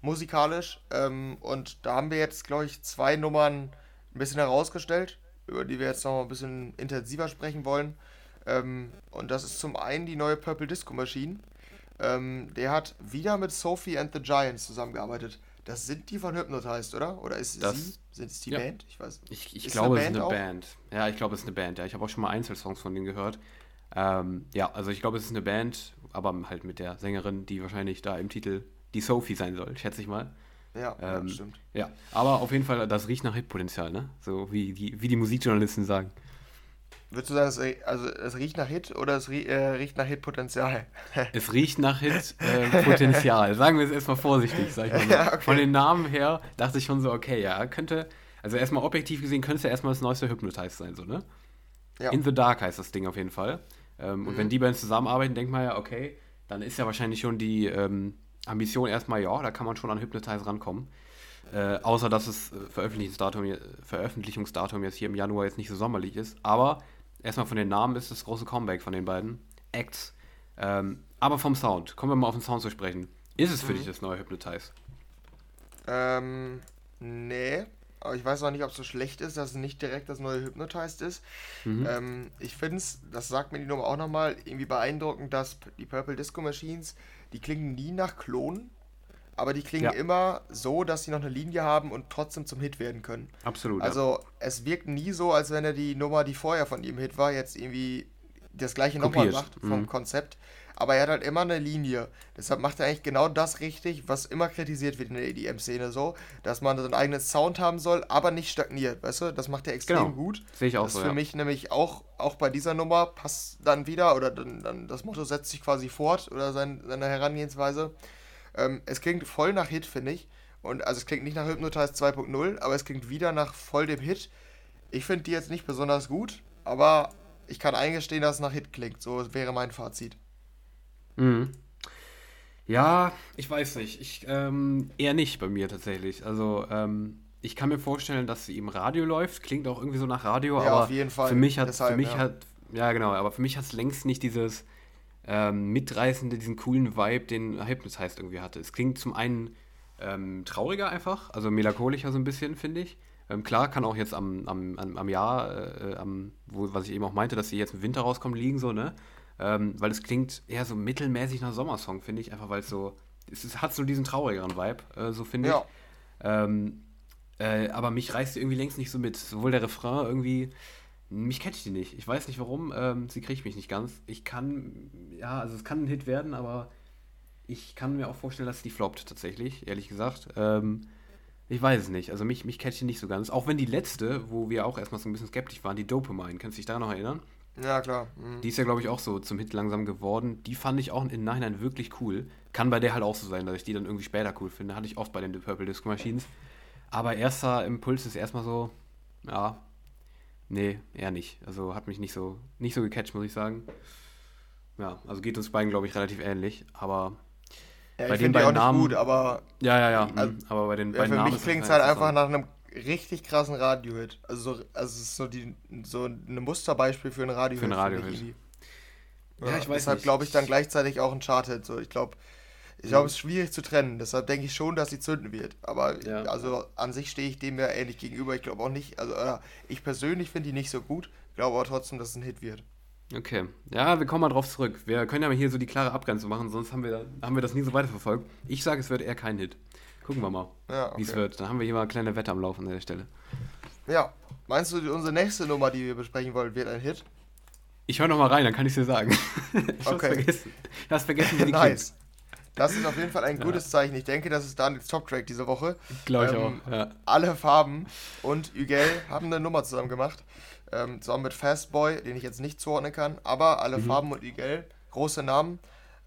musikalisch. Ähm, und da haben wir jetzt, glaube ich, zwei Nummern ein bisschen herausgestellt, über die wir jetzt noch ein bisschen intensiver sprechen wollen. Ähm, und das ist zum einen die neue Purple Disco Machine. Ähm, der hat wieder mit Sophie and the Giants zusammengearbeitet. Das sind die von Hypnotized, oder? Oder ist das, sie? Sind es die ja. Band? Ich weiß. Ich, ich glaube, es ist eine auch? Band. Ja, ich glaube, es ist eine Band. Ja, ich habe auch schon mal Einzelsongs von denen gehört. Ähm, ja, also ich glaube, es ist eine Band, aber halt mit der Sängerin, die wahrscheinlich da im Titel die Sophie sein soll, schätze ich mal. Ja, ähm, ja, stimmt. Ja, aber auf jeden Fall, das riecht nach Hitpotenzial, ne? So wie die, wie die Musikjournalisten sagen. Würdest du sagen, es, also, es riecht nach Hit oder es rie, äh, riecht nach Hitpotenzial? es riecht nach Hitpotenzial. Äh, sagen wir es erstmal vorsichtig, sag ich mal. So. Ja, okay. Von den Namen her dachte ich schon so, okay, ja, könnte, also erstmal objektiv gesehen, könnte es ja erstmal das neueste Hypnotize sein, so, ne? Ja. In the Dark heißt das Ding auf jeden Fall. Ähm, mhm. Und wenn die beiden zusammenarbeiten, denkt man ja, okay, dann ist ja wahrscheinlich schon die ähm, Ambition erstmal, ja, da kann man schon an Hypnotize rankommen. Äh, außer dass das äh, Veröffentlichungsdatum, Veröffentlichungsdatum jetzt hier im Januar jetzt nicht so sommerlich ist. Aber erstmal von den Namen ist das große Comeback von den beiden Acts. Ähm, aber vom Sound, kommen wir mal auf den Sound zu sprechen. Ist es für mhm. dich das neue Hypnotize? Ähm, nee. Aber ich weiß auch nicht, ob es so schlecht ist, dass es nicht direkt das neue Hypnotized ist. Mhm. Ähm, ich finde es, das sagt mir die Nummer auch nochmal, irgendwie beeindruckend, dass die Purple Disco Machines, die klingen nie nach Klonen, aber die klingen ja. immer so, dass sie noch eine Linie haben und trotzdem zum Hit werden können. Absolut. Also ja. es wirkt nie so, als wenn er die Nummer, die vorher von ihm Hit war, jetzt irgendwie das gleiche nochmal macht vom mhm. Konzept aber er hat halt immer eine Linie. Deshalb macht er eigentlich genau das richtig, was immer kritisiert wird in der EDM-Szene so, dass man seinen eigenen Sound haben soll, aber nicht stagniert, weißt du? Das macht er extrem genau. gut. Sehe ich auch das so, ist für ja. mich nämlich auch, auch bei dieser Nummer passt dann wieder, oder dann, dann das Motto setzt sich quasi fort, oder sein, seine Herangehensweise. Ähm, es klingt voll nach Hit, finde ich. Und also es klingt nicht nach Hypnotize 2.0, aber es klingt wieder nach voll dem Hit. Ich finde die jetzt nicht besonders gut, aber ich kann eingestehen, dass es nach Hit klingt. So wäre mein Fazit. Mhm. Ja, ich weiß nicht. Ich, ähm, eher nicht bei mir tatsächlich. Also, ähm, ich kann mir vorstellen, dass sie im Radio läuft. Klingt auch irgendwie so nach Radio, ja, aber auf jeden Fall. für mich hat Deshalb, für mich ja. hat ja genau, aber für mich hat es längst nicht dieses ähm, mitreißende, diesen coolen Vibe, den Hypnotize heißt irgendwie hatte. Es klingt zum einen ähm, trauriger einfach, also melancholischer so ein bisschen, finde ich. Ähm, klar, kann auch jetzt am, am, am, Jahr, äh, am, wo, was ich eben auch meinte, dass sie jetzt im Winter rauskommen, liegen so, ne? Ähm, weil es klingt eher so mittelmäßig nach Sommersong, finde ich. Einfach weil es so. Es hat so diesen traurigeren Vibe, äh, so finde ja. ich. Ähm, äh, aber mich reißt sie irgendwie längst nicht so mit. Sowohl der Refrain irgendwie. Mich catcht die nicht. Ich weiß nicht warum. Ähm, sie kriegt mich nicht ganz. Ich kann. Ja, also es kann ein Hit werden, aber ich kann mir auch vorstellen, dass die floppt tatsächlich, ehrlich gesagt. Ähm, ich weiß es nicht. Also mich, mich catcht die nicht so ganz. Auch wenn die letzte, wo wir auch erstmal so ein bisschen skeptisch waren, die Dopamine, kannst du dich da noch erinnern? Ja, klar. Mhm. Die ist ja, glaube ich, auch so zum Hit langsam geworden. Die fand ich auch im Nachhinein wirklich cool. Kann bei der halt auch so sein, dass ich die dann irgendwie später cool finde. Hatte ich oft bei den The Purple Disco Machines. Aber erster Impuls ist erstmal so, ja, nee, eher nicht. Also hat mich nicht so, nicht so gecatcht, muss ich sagen. Ja, also geht uns beiden, glaube ich, relativ ähnlich. Aber ja, bei den beiden Namen. Gut, aber ja, ja, ja. Also, aber bei den ja, beiden Namen. Für mich klingt es halt einfach nach einem richtig krassen Radiohit. Also, so, also es ist so, die, so ein Musterbeispiel für einen Radiohit. Für einen Radiohit. Ja, ja, ich weiß Deshalb glaube ich dann gleichzeitig auch ein Charthit. So, ich glaube, ich glaube, mhm. es ist schwierig zu trennen. Deshalb denke ich schon, dass sie zünden wird. Aber ja. also an sich stehe ich dem ja ähnlich gegenüber. Ich glaube auch nicht, also ich persönlich finde die nicht so gut. Glaube aber trotzdem, dass es ein Hit wird. Okay. Ja, wir kommen mal drauf zurück. Wir können ja mal hier so die klare Abgrenzung machen, sonst haben wir, haben wir das nie so weiterverfolgt. Ich sage, es wird eher kein Hit. Gucken wir mal, ja, okay. wie es wird. Dann haben wir hier mal eine kleine Wette am Laufen an der Stelle. Ja. Meinst du, unsere nächste Nummer, die wir besprechen wollen, wird ein Hit? Ich höre noch mal rein, dann kann ich es dir sagen. ich okay. vergessen. Du hast vergessen, wie die Nice. Klingt. Das ist auf jeden Fall ein gutes Zeichen. Ich denke, das ist Daniels Top-Track diese Woche. Glaube ich ähm, auch, ja. Alle Farben und Ügel haben eine Nummer zusammen gemacht. Ähm, zusammen mit Fastboy, den ich jetzt nicht zuordnen kann. Aber alle mhm. Farben und Ügel, große Namen.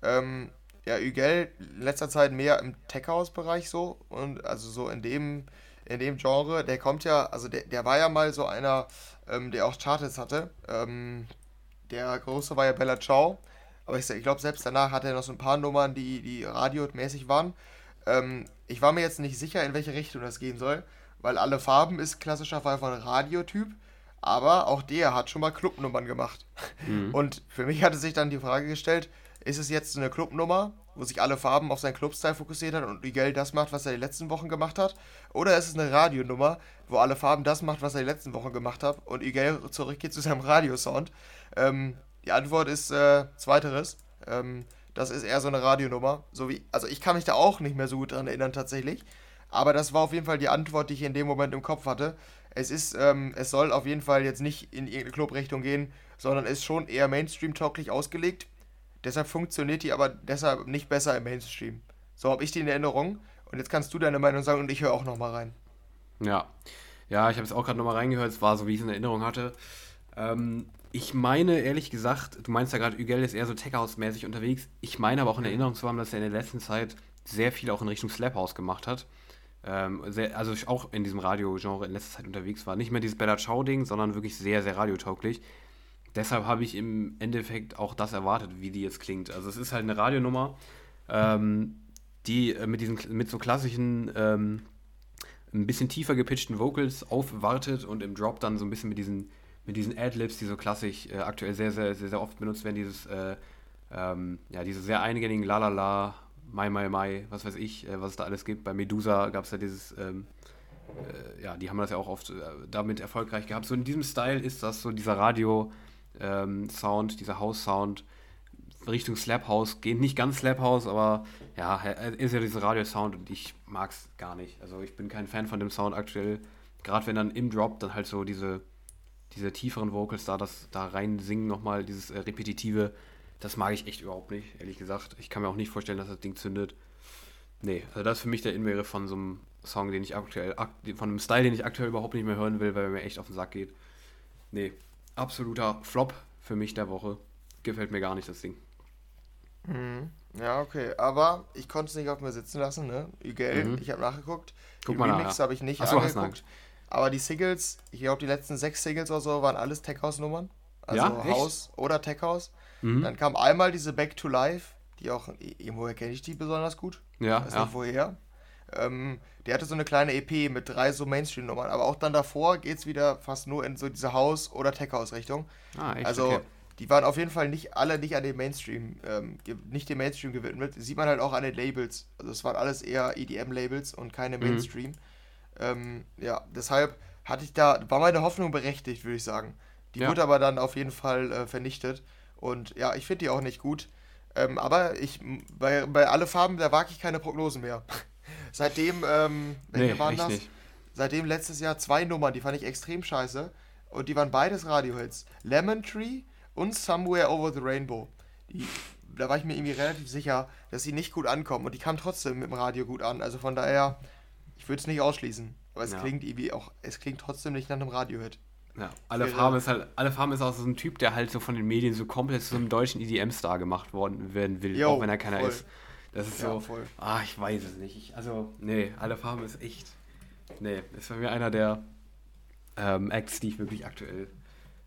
Ähm, ja, Ügel in letzter Zeit mehr im Tech-House-Bereich so und also so in dem, in dem Genre, der kommt ja, also der, der war ja mal so einer, ähm, der auch Charts hatte. Ähm, der große war ja Bella Ciao, aber ich, ich glaube, selbst danach hat er noch so ein paar Nummern, die, die radiomäßig waren. Ähm, ich war mir jetzt nicht sicher, in welche Richtung das gehen soll, weil alle Farben ist klassischer Fall von Radiotyp, aber auch der hat schon mal Clubnummern gemacht. Mhm. Und für mich hatte sich dann die Frage gestellt, ist es jetzt eine Clubnummer, wo sich alle Farben auf seinen Clubstyle fokussiert hat und Miguel das macht, was er die letzten Wochen gemacht hat? Oder ist es eine Radionummer, wo alle Farben das macht, was er die letzten Wochen gemacht hat und Miguel zurückgeht zu seinem Radiosound? Ähm, die Antwort ist äh, zweiteres. Ähm, das ist eher so eine Radionummer. So wie, also ich kann mich da auch nicht mehr so gut dran erinnern tatsächlich. Aber das war auf jeden Fall die Antwort, die ich in dem Moment im Kopf hatte. Es ist, ähm, es soll auf jeden Fall jetzt nicht in irgendeine Clubrichtung gehen, sondern ist schon eher Mainstream-tauglich ausgelegt. Deshalb funktioniert die aber deshalb nicht besser im Mainstream. So habe ich die in Erinnerung. Und jetzt kannst du deine Meinung sagen und ich höre auch nochmal rein. Ja. Ja, ich habe es auch gerade nochmal reingehört. Es war so, wie ich es in Erinnerung hatte. Ähm, ich meine, ehrlich gesagt, du meinst ja gerade, Ügel ist eher so Tech-House-mäßig unterwegs. Ich meine aber auch in Erinnerung zu haben, dass er in der letzten Zeit sehr viel auch in Richtung Slap House gemacht hat. Ähm, sehr, also auch in diesem Radio-Genre in letzter Zeit unterwegs war. Nicht mehr dieses Bella Ciao-Ding, sondern wirklich sehr, sehr radiotauglich. Deshalb habe ich im Endeffekt auch das erwartet, wie die jetzt klingt. Also es ist halt eine Radionummer, ähm, die äh, mit diesen mit so klassischen ähm, ein bisschen tiefer gepitchten Vocals aufwartet und im Drop dann so ein bisschen mit diesen mit diesen Adlibs, die so klassisch äh, aktuell sehr, sehr, sehr, sehr oft benutzt werden, dieses äh, ähm, ja, diese sehr eingängigen Lalala, Mai Mai Mai, was weiß ich, äh, was es da alles gibt. Bei Medusa gab es ja dieses, ähm, äh, ja, die haben das ja auch oft damit erfolgreich gehabt. So in diesem Style ist das so dieser Radio-Sound, ähm, dieser House-Sound Richtung Slap House, geht nicht ganz Slap House, aber ja, ist ja dieser Radio-Sound und ich mag es gar nicht. Also ich bin kein Fan von dem Sound aktuell. Gerade wenn dann im Drop dann halt so diese, diese tieferen Vocals da, das da rein singen nochmal, dieses äh, repetitive, das mag ich echt überhaupt nicht, ehrlich gesagt. Ich kann mir auch nicht vorstellen, dass das Ding zündet. Nee, also das ist für mich der Inbegriff von so einem Song, den ich aktuell, von einem Style, den ich aktuell überhaupt nicht mehr hören will, weil er mir echt auf den Sack geht. Nee, absoluter Flop für mich der Woche. Gefällt mir gar nicht, das Ding. Mhm. Ja, okay. Aber ich konnte es nicht auf mir sitzen lassen, ne? Ügel, mhm. ich habe nachgeguckt. Guck die Remix habe ich nicht Achso, angeguckt. Aber die Singles, ich glaube, die letzten sechs Singles oder so waren alles Tech House Nummern. Also ja, House oder Tech House. Mhm. Dann kam einmal diese Back to Life, die auch, woher kenne ich die besonders gut? Ja. Weiß ja. nicht woher. Ähm, der hatte so eine kleine EP mit drei so Mainstream-Nummern, aber auch dann davor geht es wieder fast nur in so diese House- oder Tech-House-Richtung. Ah, echt? Also, okay. die waren auf jeden Fall nicht alle nicht an den Mainstream, ähm, nicht dem Mainstream gewidmet. Sieht man halt auch an den Labels. Also, es waren alles eher EDM-Labels und keine mhm. Mainstream. Mhm. Ähm, ja, deshalb hatte ich da, war meine Hoffnung berechtigt, würde ich sagen. Die ja. wurde aber dann auf jeden Fall äh, vernichtet. Und ja, ich finde die auch nicht gut. Ähm, aber ich, bei, bei alle Farben, da wage ich keine Prognosen mehr. Seitdem, ähm, nee, waren das? Nicht. Seitdem letztes Jahr zwei Nummern, die fand ich extrem scheiße. Und die waren beides Radiohits. Lemon Tree und Somewhere Over the Rainbow. Die, da war ich mir irgendwie relativ sicher, dass sie nicht gut ankommen. Und die kamen trotzdem mit dem Radio gut an. Also von daher, ich würde es nicht ausschließen. Aber es ja. klingt irgendwie auch, es klingt trotzdem nicht nach einem Radiohit. Ja, alle Farben ist halt, alle Farben ist auch so ein Typ, der halt so von den Medien so komplett zu einem deutschen EDM-Star gemacht worden werden will, Yo, auch wenn er keiner voll. ist. Das ist ja, so, voll. ah, ich weiß es nicht. Ich, also, nee, alle Farben ist echt, nee, ist bei mir einer der ähm, Acts, die ich wirklich aktuell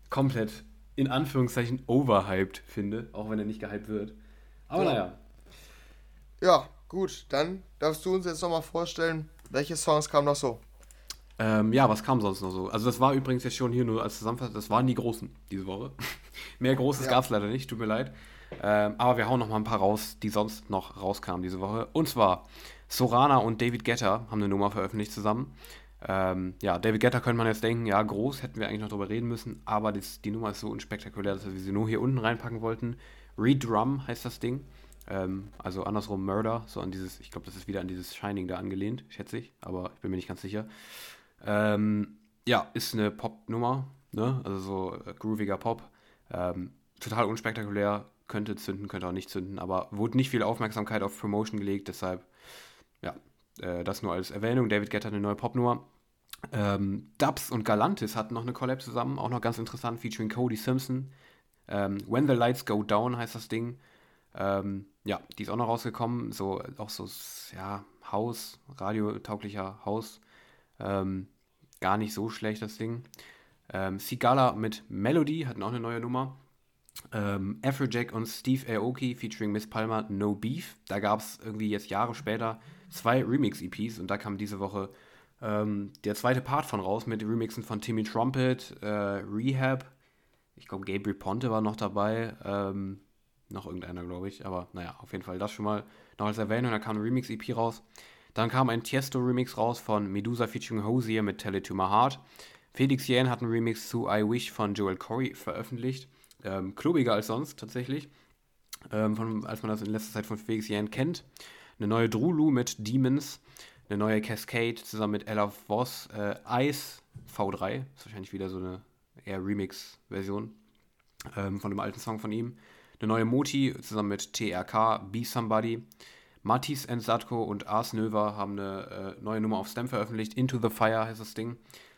komplett in Anführungszeichen overhyped finde, auch wenn er nicht gehyped wird. Aber ja. naja. Ja, gut, dann darfst du uns jetzt nochmal vorstellen, welche Songs kamen noch so? Ähm, ja, was kam sonst noch so? Also das war übrigens jetzt schon hier nur als Zusammenfassung, das waren die Großen diese Woche. Mehr Großes ja. gab es leider nicht, tut mir leid. Ähm, aber wir hauen noch mal ein paar raus, die sonst noch rauskamen diese Woche. Und zwar Sorana und David Getter haben eine Nummer veröffentlicht zusammen. Ähm, ja, David Getter könnte man jetzt denken, ja, groß, hätten wir eigentlich noch drüber reden müssen, aber das, die Nummer ist so unspektakulär, dass wir sie nur hier unten reinpacken wollten. Redrum heißt das Ding. Ähm, also andersrum Murder, so an dieses, ich glaube, das ist wieder an dieses Shining da angelehnt, schätze ich, aber ich bin mir nicht ganz sicher. Ähm, ja, ist eine Pop-Nummer, ne? also so äh, grooviger Pop. Ähm, total unspektakulär, könnte zünden, könnte auch nicht zünden, aber wurde nicht viel Aufmerksamkeit auf Promotion gelegt, deshalb, ja, äh, das nur als Erwähnung. David Guetta eine neue Popnummer. Ähm, Dubs und Galantis hatten noch eine Collab zusammen, auch noch ganz interessant, featuring Cody Simpson. Ähm, When the Lights Go Down heißt das Ding. Ähm, ja, die ist auch noch rausgekommen, so auch so, ja, Haus, radiotauglicher Haus. Ähm, gar nicht so schlecht, das Ding. Ähm, Sigala mit Melody hatten auch eine neue Nummer. Ähm, Afrojack und Steve Aoki featuring Miss Palmer No Beef. Da gab es irgendwie jetzt Jahre später zwei Remix-EPs und da kam diese Woche ähm, der zweite Part von raus mit Remixen von Timmy Trumpet, äh, Rehab. Ich glaube, Gabriel Ponte war noch dabei. Ähm, noch irgendeiner, glaube ich. Aber naja, auf jeden Fall das schon mal noch als Erwähnung. Da kam ein Remix-EP raus. Dann kam ein Tiesto-Remix raus von Medusa featuring Hosier mit Tell It To My Heart. Felix Jähn hat einen Remix zu I Wish von Joel Corey veröffentlicht. Ähm, klubiger als sonst tatsächlich, ähm, von, als man das in letzter Zeit von Felix Jähn kennt. Eine neue Drulu mit Demons. Eine neue Cascade zusammen mit Ella Voss. Äh, Ice V3. Ist wahrscheinlich wieder so eine eher Remix-Version ähm, von dem alten Song von ihm. Eine neue Moti zusammen mit TRK, Be Somebody. Mattis and Satko und Ars Növer haben eine äh, neue Nummer auf Stem veröffentlicht. Into the Fire heißt das Ding.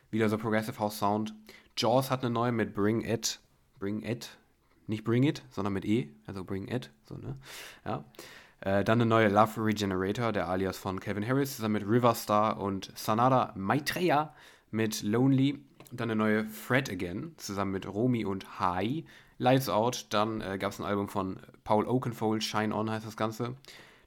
Wieder so Progressive House Sound. Jaws hat eine neue mit Bring It. Bring It. Nicht Bring It, sondern mit E. Also Bring It. So, ne? Ja. Äh, dann eine neue Love Regenerator, der Alias von Kevin Harris, zusammen mit Riverstar und Sanada Maitreya mit Lonely. Dann eine neue Fred Again, zusammen mit Romy und Hai. Lights Out. Dann äh, gab es ein Album von Paul Oakenfold, Shine On heißt das Ganze.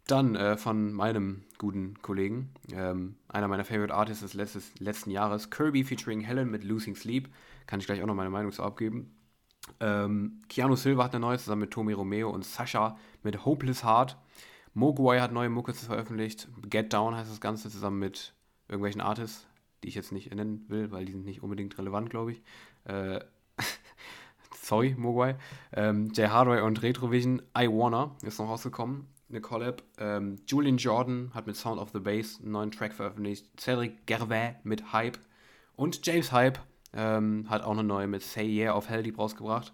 Dann äh, von meinem guten Kollegen, ähm, einer meiner Favorite Artists des letztes, letzten Jahres, Kirby featuring Helen mit Losing Sleep. Kann ich gleich auch noch meine Meinung zu abgeben. Ähm, Keanu Silva hat eine neue zusammen mit Tommy Romeo und Sascha mit Hopeless Heart. Mogwai hat neue Mucke veröffentlicht. Get Down heißt das Ganze zusammen mit irgendwelchen Artists, die ich jetzt nicht nennen will, weil die sind nicht unbedingt relevant, glaube ich. Äh, sorry, Mogwai. Ähm, Jay Hardway und Retrovision. I Wanna ist noch rausgekommen eine Collab. Ähm, Julian Jordan hat mit Sound of the Bass einen neuen Track veröffentlicht. Cedric Gervais mit Hype. Und James Hype ähm, hat auch eine neue mit Say Yeah of Hell Deep rausgebracht.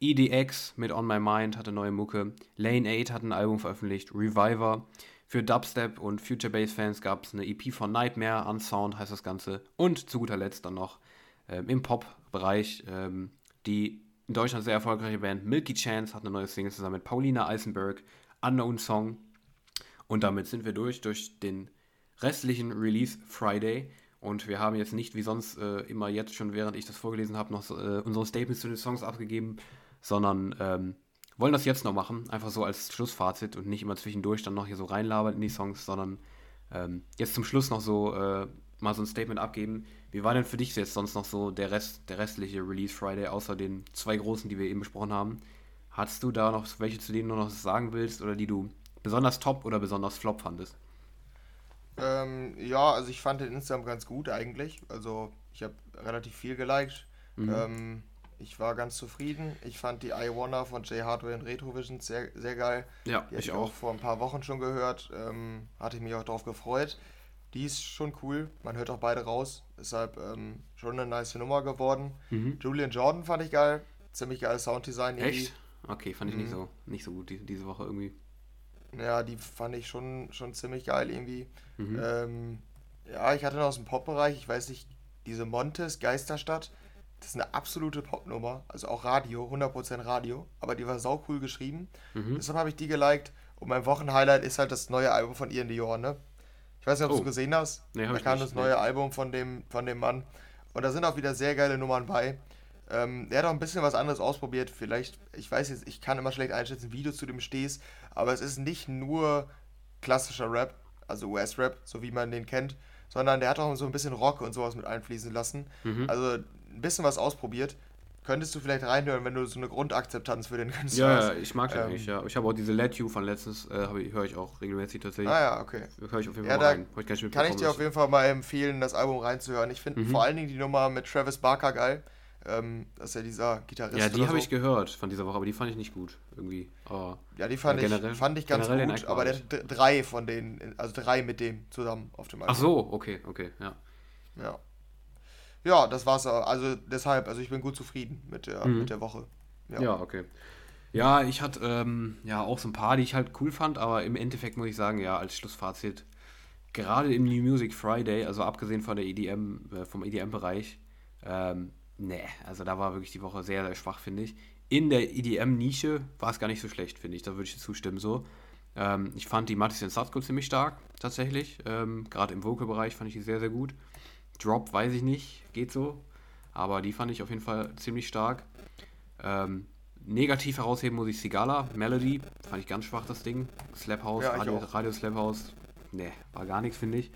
EDX mit On My Mind hatte neue Mucke. Lane 8 hat ein Album veröffentlicht. Reviver. Für Dubstep und Future Bass Fans gab es eine EP von Nightmare. Unsound heißt das Ganze. Und zu guter Letzt dann noch ähm, im Pop-Bereich ähm, die in Deutschland sehr erfolgreiche Band Milky Chance hat eine neue Single zusammen mit Paulina Eisenberg Unknown Song. Und damit sind wir durch, durch den restlichen Release Friday. Und wir haben jetzt nicht wie sonst äh, immer jetzt schon, während ich das vorgelesen habe, noch äh, unsere Statements zu den Songs abgegeben, sondern ähm, wollen das jetzt noch machen, einfach so als Schlussfazit und nicht immer zwischendurch dann noch hier so reinlabern in die Songs, sondern ähm, jetzt zum Schluss noch so äh, mal so ein Statement abgeben. Wie war denn für dich jetzt sonst noch so der Rest, der restliche Release Friday, außer den zwei großen, die wir eben besprochen haben? Hast du da noch welche, zu denen du noch sagen willst oder die du besonders top oder besonders flop fandest? Ähm, ja, also ich fand den Instagram ganz gut eigentlich. Also ich habe relativ viel geliked. Mhm. Ähm, ich war ganz zufrieden. Ich fand die I Wanna von Jay Hardware und Retrovision sehr, sehr geil. Ja, die ich, ich auch. vor ein paar Wochen schon gehört. Ähm, hatte ich mich auch darauf gefreut. Die ist schon cool. Man hört auch beide raus. Deshalb ähm, schon eine nice Nummer geworden. Mhm. Julian Jordan fand ich geil. Ziemlich geiles Sounddesign. Echt? Okay, fand ich mhm. nicht so nicht so gut die, diese Woche irgendwie. Ja, die fand ich schon, schon ziemlich geil irgendwie. Mhm. Ähm, ja, ich hatte noch aus dem Pop-Bereich, ich weiß nicht, diese Montes Geisterstadt, das ist eine absolute Popnummer, also auch Radio, 100% Radio, aber die war sau cool geschrieben. Mhm. Deshalb habe ich die geliked und mein Wochenhighlight ist halt das neue Album von Ian Dior, ne? Ich weiß nicht, ob oh. du es gesehen hast. Nee, da kam nicht, das neue nee. Album von dem, von dem Mann und da sind auch wieder sehr geile Nummern bei. Ähm, der hat auch ein bisschen was anderes ausprobiert. Vielleicht, ich weiß jetzt, ich kann immer schlecht einschätzen, wie du zu dem stehst, aber es ist nicht nur klassischer Rap, also US-Rap, so wie man den kennt, sondern der hat auch so ein bisschen Rock und sowas mit einfließen lassen. Mhm. Also ein bisschen was ausprobiert. Könntest du vielleicht reinhören, wenn du so eine Grundakzeptanz für den Künstler ja, hast? Ja, ich mag den ähm, nicht, ja. Ich habe auch diese Let You von letztens, äh, höre ich auch regelmäßig tatsächlich. Ah ja, okay. Höre ich auf jeden Fall ja, rein. Ich kann ich dir auf jeden Fall mal empfehlen, das Album reinzuhören. Ich finde mhm. vor allen Dingen die Nummer mit Travis Barker geil. Ähm, das ist ja dieser Gitarrist. Ja, die habe so. ich gehört von dieser Woche, aber die fand ich nicht gut irgendwie. Aber ja, die fand, generell, ich, fand ich ganz gut, aber der drei von denen, also drei mit dem zusammen auf dem Album. Ach so, okay, okay, ja. Ja. Ja, das war's. Also deshalb, also ich bin gut zufrieden mit der, mhm. mit der Woche. Ja, ja okay. Ja, ich hatte ähm, ja auch so ein paar, die ich halt cool fand, aber im Endeffekt muss ich sagen, ja, als Schlussfazit, gerade im New Music Friday, also abgesehen von der EDM, äh, vom EDM-Bereich, ähm, Nee, also da war wirklich die Woche sehr, sehr schwach, finde ich. In der EDM-Nische war es gar nicht so schlecht, finde ich. Da würde ich zustimmen so. Ähm, ich fand die Matis Satsko ziemlich stark, tatsächlich. Ähm, Gerade im Vocal-Bereich fand ich die sehr, sehr gut. Drop weiß ich nicht, geht so. Aber die fand ich auf jeden Fall ziemlich stark. Ähm, negativ herausheben muss ich Sigala, Melody. Fand ich ganz schwach, das Ding. Slap House, ja, Radio, Radio Slap House. Nee, war gar nichts, finde ich.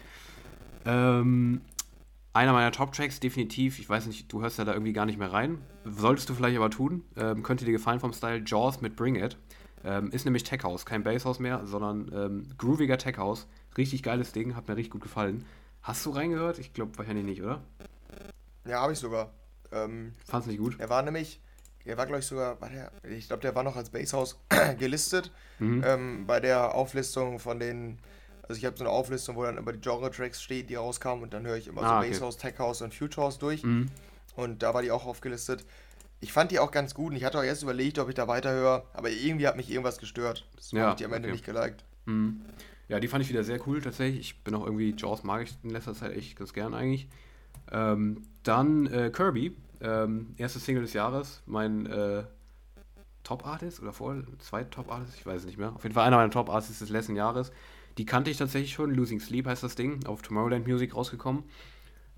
Ähm, einer meiner Top-Tracks, definitiv. Ich weiß nicht, du hörst ja da irgendwie gar nicht mehr rein. Solltest du vielleicht aber tun. Ähm, könnte dir gefallen vom Style. Jaws mit Bring It. Ähm, ist nämlich Tech House, kein Bass House mehr, sondern ähm, grooviger Tech House. Richtig geiles Ding, hat mir richtig gut gefallen. Hast du reingehört? Ich glaube wahrscheinlich nicht, oder? Ja, habe ich sogar. Ähm, Fand's nicht gut? Er war nämlich, er war glaube ich sogar, war der, ich glaube der war noch als Bass House gelistet mhm. ähm, bei der Auflistung von den also ich habe so eine Auflistung, wo dann immer die Genre-Tracks stehen, die rauskamen und dann höre ich immer ah, so okay. Bass House, Tech House und Future House durch. Mhm. Und da war die auch aufgelistet. Ich fand die auch ganz gut und ich hatte auch erst überlegt, ob ich da weiterhöre, aber irgendwie hat mich irgendwas gestört. Deswegen ja, habe ich die am Ende okay. nicht geliked. Mhm. Ja, die fand ich wieder sehr cool tatsächlich. Ich bin auch irgendwie, Jaws mag ich in letzter Zeit echt ganz gern eigentlich. Ähm, dann äh, Kirby, ähm, erstes Single des Jahres, mein äh, Top-Artist oder vor, zwei Top-Artists, ich weiß es nicht mehr. Auf jeden Fall einer meiner Top-Artists des letzten Jahres. Die kannte ich tatsächlich schon. Losing Sleep heißt das Ding. Auf Tomorrowland Music rausgekommen.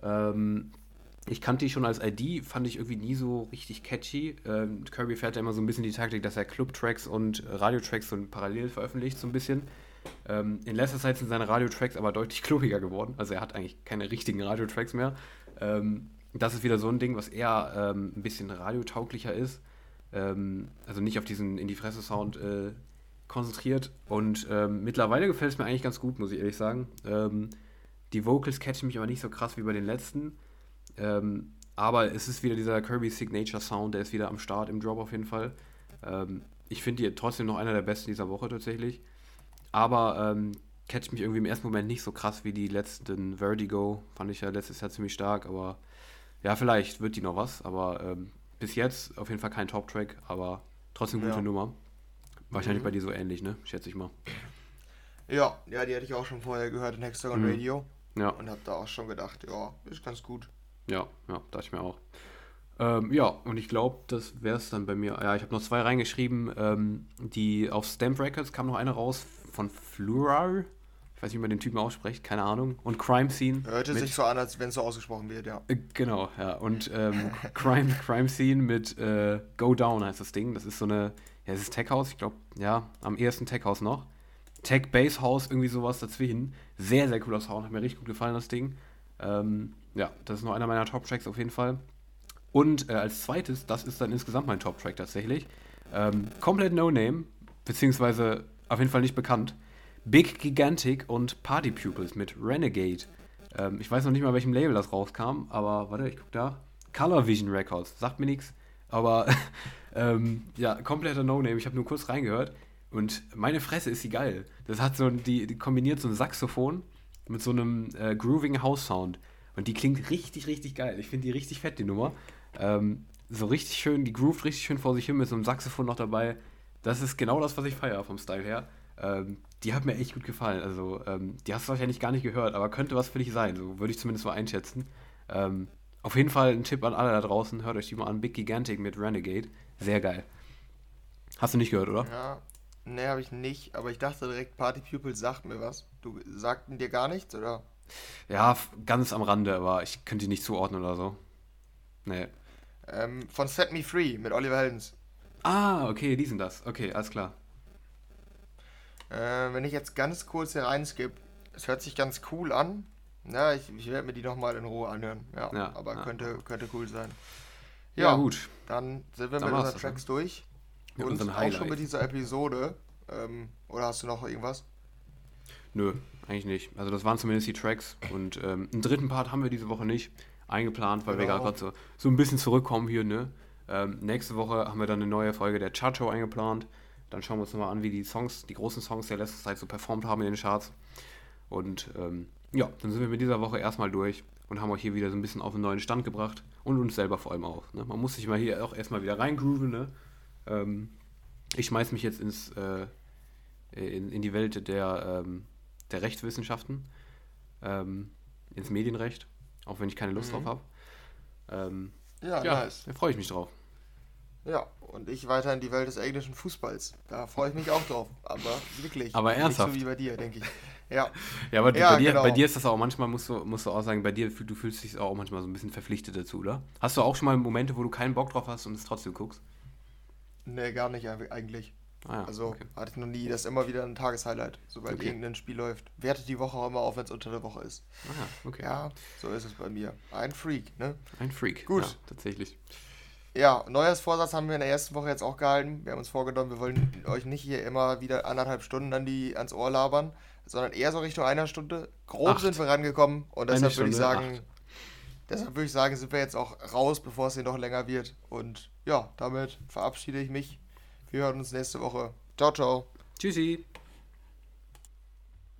Ähm, ich kannte die schon als ID, fand ich irgendwie nie so richtig catchy. Ähm, Kirby fährt ja immer so ein bisschen die Taktik, dass er Club-Tracks und Radio-Tracks so parallel veröffentlicht, so ein bisschen. Ähm, in letzter Zeit sind seine Radio-Tracks aber deutlich klobiger geworden. Also er hat eigentlich keine richtigen Radio-Tracks mehr. Ähm, das ist wieder so ein Ding, was eher ähm, ein bisschen radiotauglicher ist. Ähm, also nicht auf diesen in die Fresse-Sound äh, konzentriert. Und ähm, mittlerweile gefällt es mir eigentlich ganz gut, muss ich ehrlich sagen. Ähm, die Vocals catchen mich aber nicht so krass wie bei den letzten. Ähm, aber es ist wieder dieser Kirby Signature Sound, der ist wieder am Start im Drop auf jeden Fall. Ähm, ich finde die trotzdem noch einer der besten dieser Woche tatsächlich. Aber ähm, catcht mich irgendwie im ersten Moment nicht so krass wie die letzten Vertigo. Fand ich ja letztes Jahr ziemlich stark, aber ja, vielleicht wird die noch was. Aber ähm, bis jetzt auf jeden Fall kein Top-Track, aber trotzdem gute ja. Nummer. Wahrscheinlich mhm. bei dir so ähnlich, ne? Schätze ich mal. Ja, ja, die hatte ich auch schon vorher gehört in Hexagon mhm. Radio. Ja. Und habe da auch schon gedacht, ja, ist ganz gut. Ja, ja, dachte ich mir auch. Ähm, ja, und ich glaube, das wäre es dann bei mir. Ja, ich habe noch zwei reingeschrieben. Ähm, die auf Stamp Records kam noch eine raus von Flural. Ich weiß nicht, wie man den Typen ausspricht, keine Ahnung. Und Crime Scene. Hörte sich so an, als wenn es so ausgesprochen wird, ja. Äh, genau, ja. Und ähm, Crime, Crime Scene mit äh, Go Down heißt das Ding. Das ist so eine, ja, es ist Tech House, ich glaube, ja, am ersten Tech House noch. Tech Bass House, irgendwie sowas dazwischen. Sehr, sehr cooler Sound, hat mir richtig gut gefallen, das Ding. Ähm, ja, das ist noch einer meiner Top-Tracks auf jeden Fall. Und äh, als zweites, das ist dann insgesamt mein Top-Track tatsächlich. Ähm, komplett No-Name, beziehungsweise auf jeden Fall nicht bekannt. Big Gigantic und Party Pupils mit Renegade. Ähm, ich weiß noch nicht mal, welchem Label das rauskam, aber warte, ich guck da. Color Vision Records, sagt mir nichts. Aber ähm, ja, kompletter No-Name. Ich habe nur kurz reingehört und meine Fresse ist sie geil. Das hat so die, die kombiniert so ein Saxophon mit so einem äh, grooving House Sound. Und die klingt richtig, richtig geil. Ich finde die richtig fett, die Nummer. Ähm, so richtig schön, die groovt richtig schön vor sich hin mit so einem Saxophon noch dabei. Das ist genau das, was ich feiere vom Style her. Ähm, die hat mir echt gut gefallen. Also, ähm, die hast du wahrscheinlich gar nicht gehört, aber könnte was für dich sein. So würde ich zumindest mal einschätzen. Ähm, auf jeden Fall ein Tipp an alle da draußen. Hört euch die mal an. Big Gigantic mit Renegade. Sehr geil. Hast du nicht gehört, oder? Ja, nee, habe ich nicht. Aber ich dachte direkt, Party Pupils sagt mir was. Du sagten dir gar nichts, oder? Ja, ganz am Rande, aber ich könnte die nicht zuordnen oder so. Nee. Ähm, von Set Me Free mit Oliver Heldens. Ah, okay, die sind das. Okay, alles klar. Äh, wenn ich jetzt ganz kurz hier reinskippe, es hört sich ganz cool an. Na, ich, ich werde mir die nochmal in Ruhe anhören. Ja, ja aber ja. Könnte, könnte cool sein. Ja, ja, gut. Dann sind wir dann mit unseren Tracks ne? durch. Mit und auch schon mit dieser Episode. Ähm, oder hast du noch irgendwas? Nö, eigentlich nicht. Also das waren zumindest die Tracks. Und ähm, einen dritten Part haben wir diese Woche nicht eingeplant, weil genau. wir gerade so, so ein bisschen zurückkommen hier. Ne? Ähm, nächste Woche haben wir dann eine neue Folge der Chart Show eingeplant. Dann schauen wir uns nochmal an, wie die Songs, die großen Songs der letzten Zeit so performt haben in den Charts. Und ähm, ja, dann sind wir mit dieser Woche erstmal durch und haben euch hier wieder so ein bisschen auf einen neuen Stand gebracht und uns selber vor allem auch. Ne? Man muss sich mal hier auch erstmal wieder reingrooven. Ne? Ähm, ich schmeiß mich jetzt ins, äh, in, in die Welt der, ähm, der Rechtswissenschaften, ähm, ins Medienrecht, auch wenn ich keine Lust mhm. drauf habe. Ähm, ja, ja, nice. Da freue ich mich drauf. Ja, und ich weiter in die Welt des englischen Fußballs. Da freue ich mich auch drauf. Aber wirklich. Aber ernsthaft. Nicht so wie bei dir, denke ich. Ja. ja, aber ja, bei, dir, genau. bei dir ist das auch manchmal, musst du, musst du auch sagen, bei dir, du fühlst dich auch manchmal so ein bisschen verpflichtet dazu, oder? Hast du auch schon mal Momente, wo du keinen Bock drauf hast und es trotzdem guckst? Nee, gar nicht eigentlich. Ah, ja, also okay. hatte ich noch nie. Das ist immer wieder ein Tageshighlight, sobald okay. irgendein Spiel läuft. Wertet die Woche auch immer auf, wenn es unter der Woche ist. Aha, okay. Ja, so ist es bei mir. Ein Freak, ne? Ein Freak. Gut. Ja, tatsächlich. Ja, Neujahrsvorsatz haben wir in der ersten Woche jetzt auch gehalten. Wir haben uns vorgenommen, wir wollen euch nicht hier immer wieder anderthalb Stunden an die, ans Ohr labern, sondern eher so Richtung einer Stunde. Grob acht. sind wir rangekommen und deshalb würde ich sagen, acht. deshalb würde ich sagen, sind wir jetzt auch raus, bevor es hier noch länger wird. Und ja, damit verabschiede ich mich. Wir hören uns nächste Woche. Ciao, ciao. Tschüssi.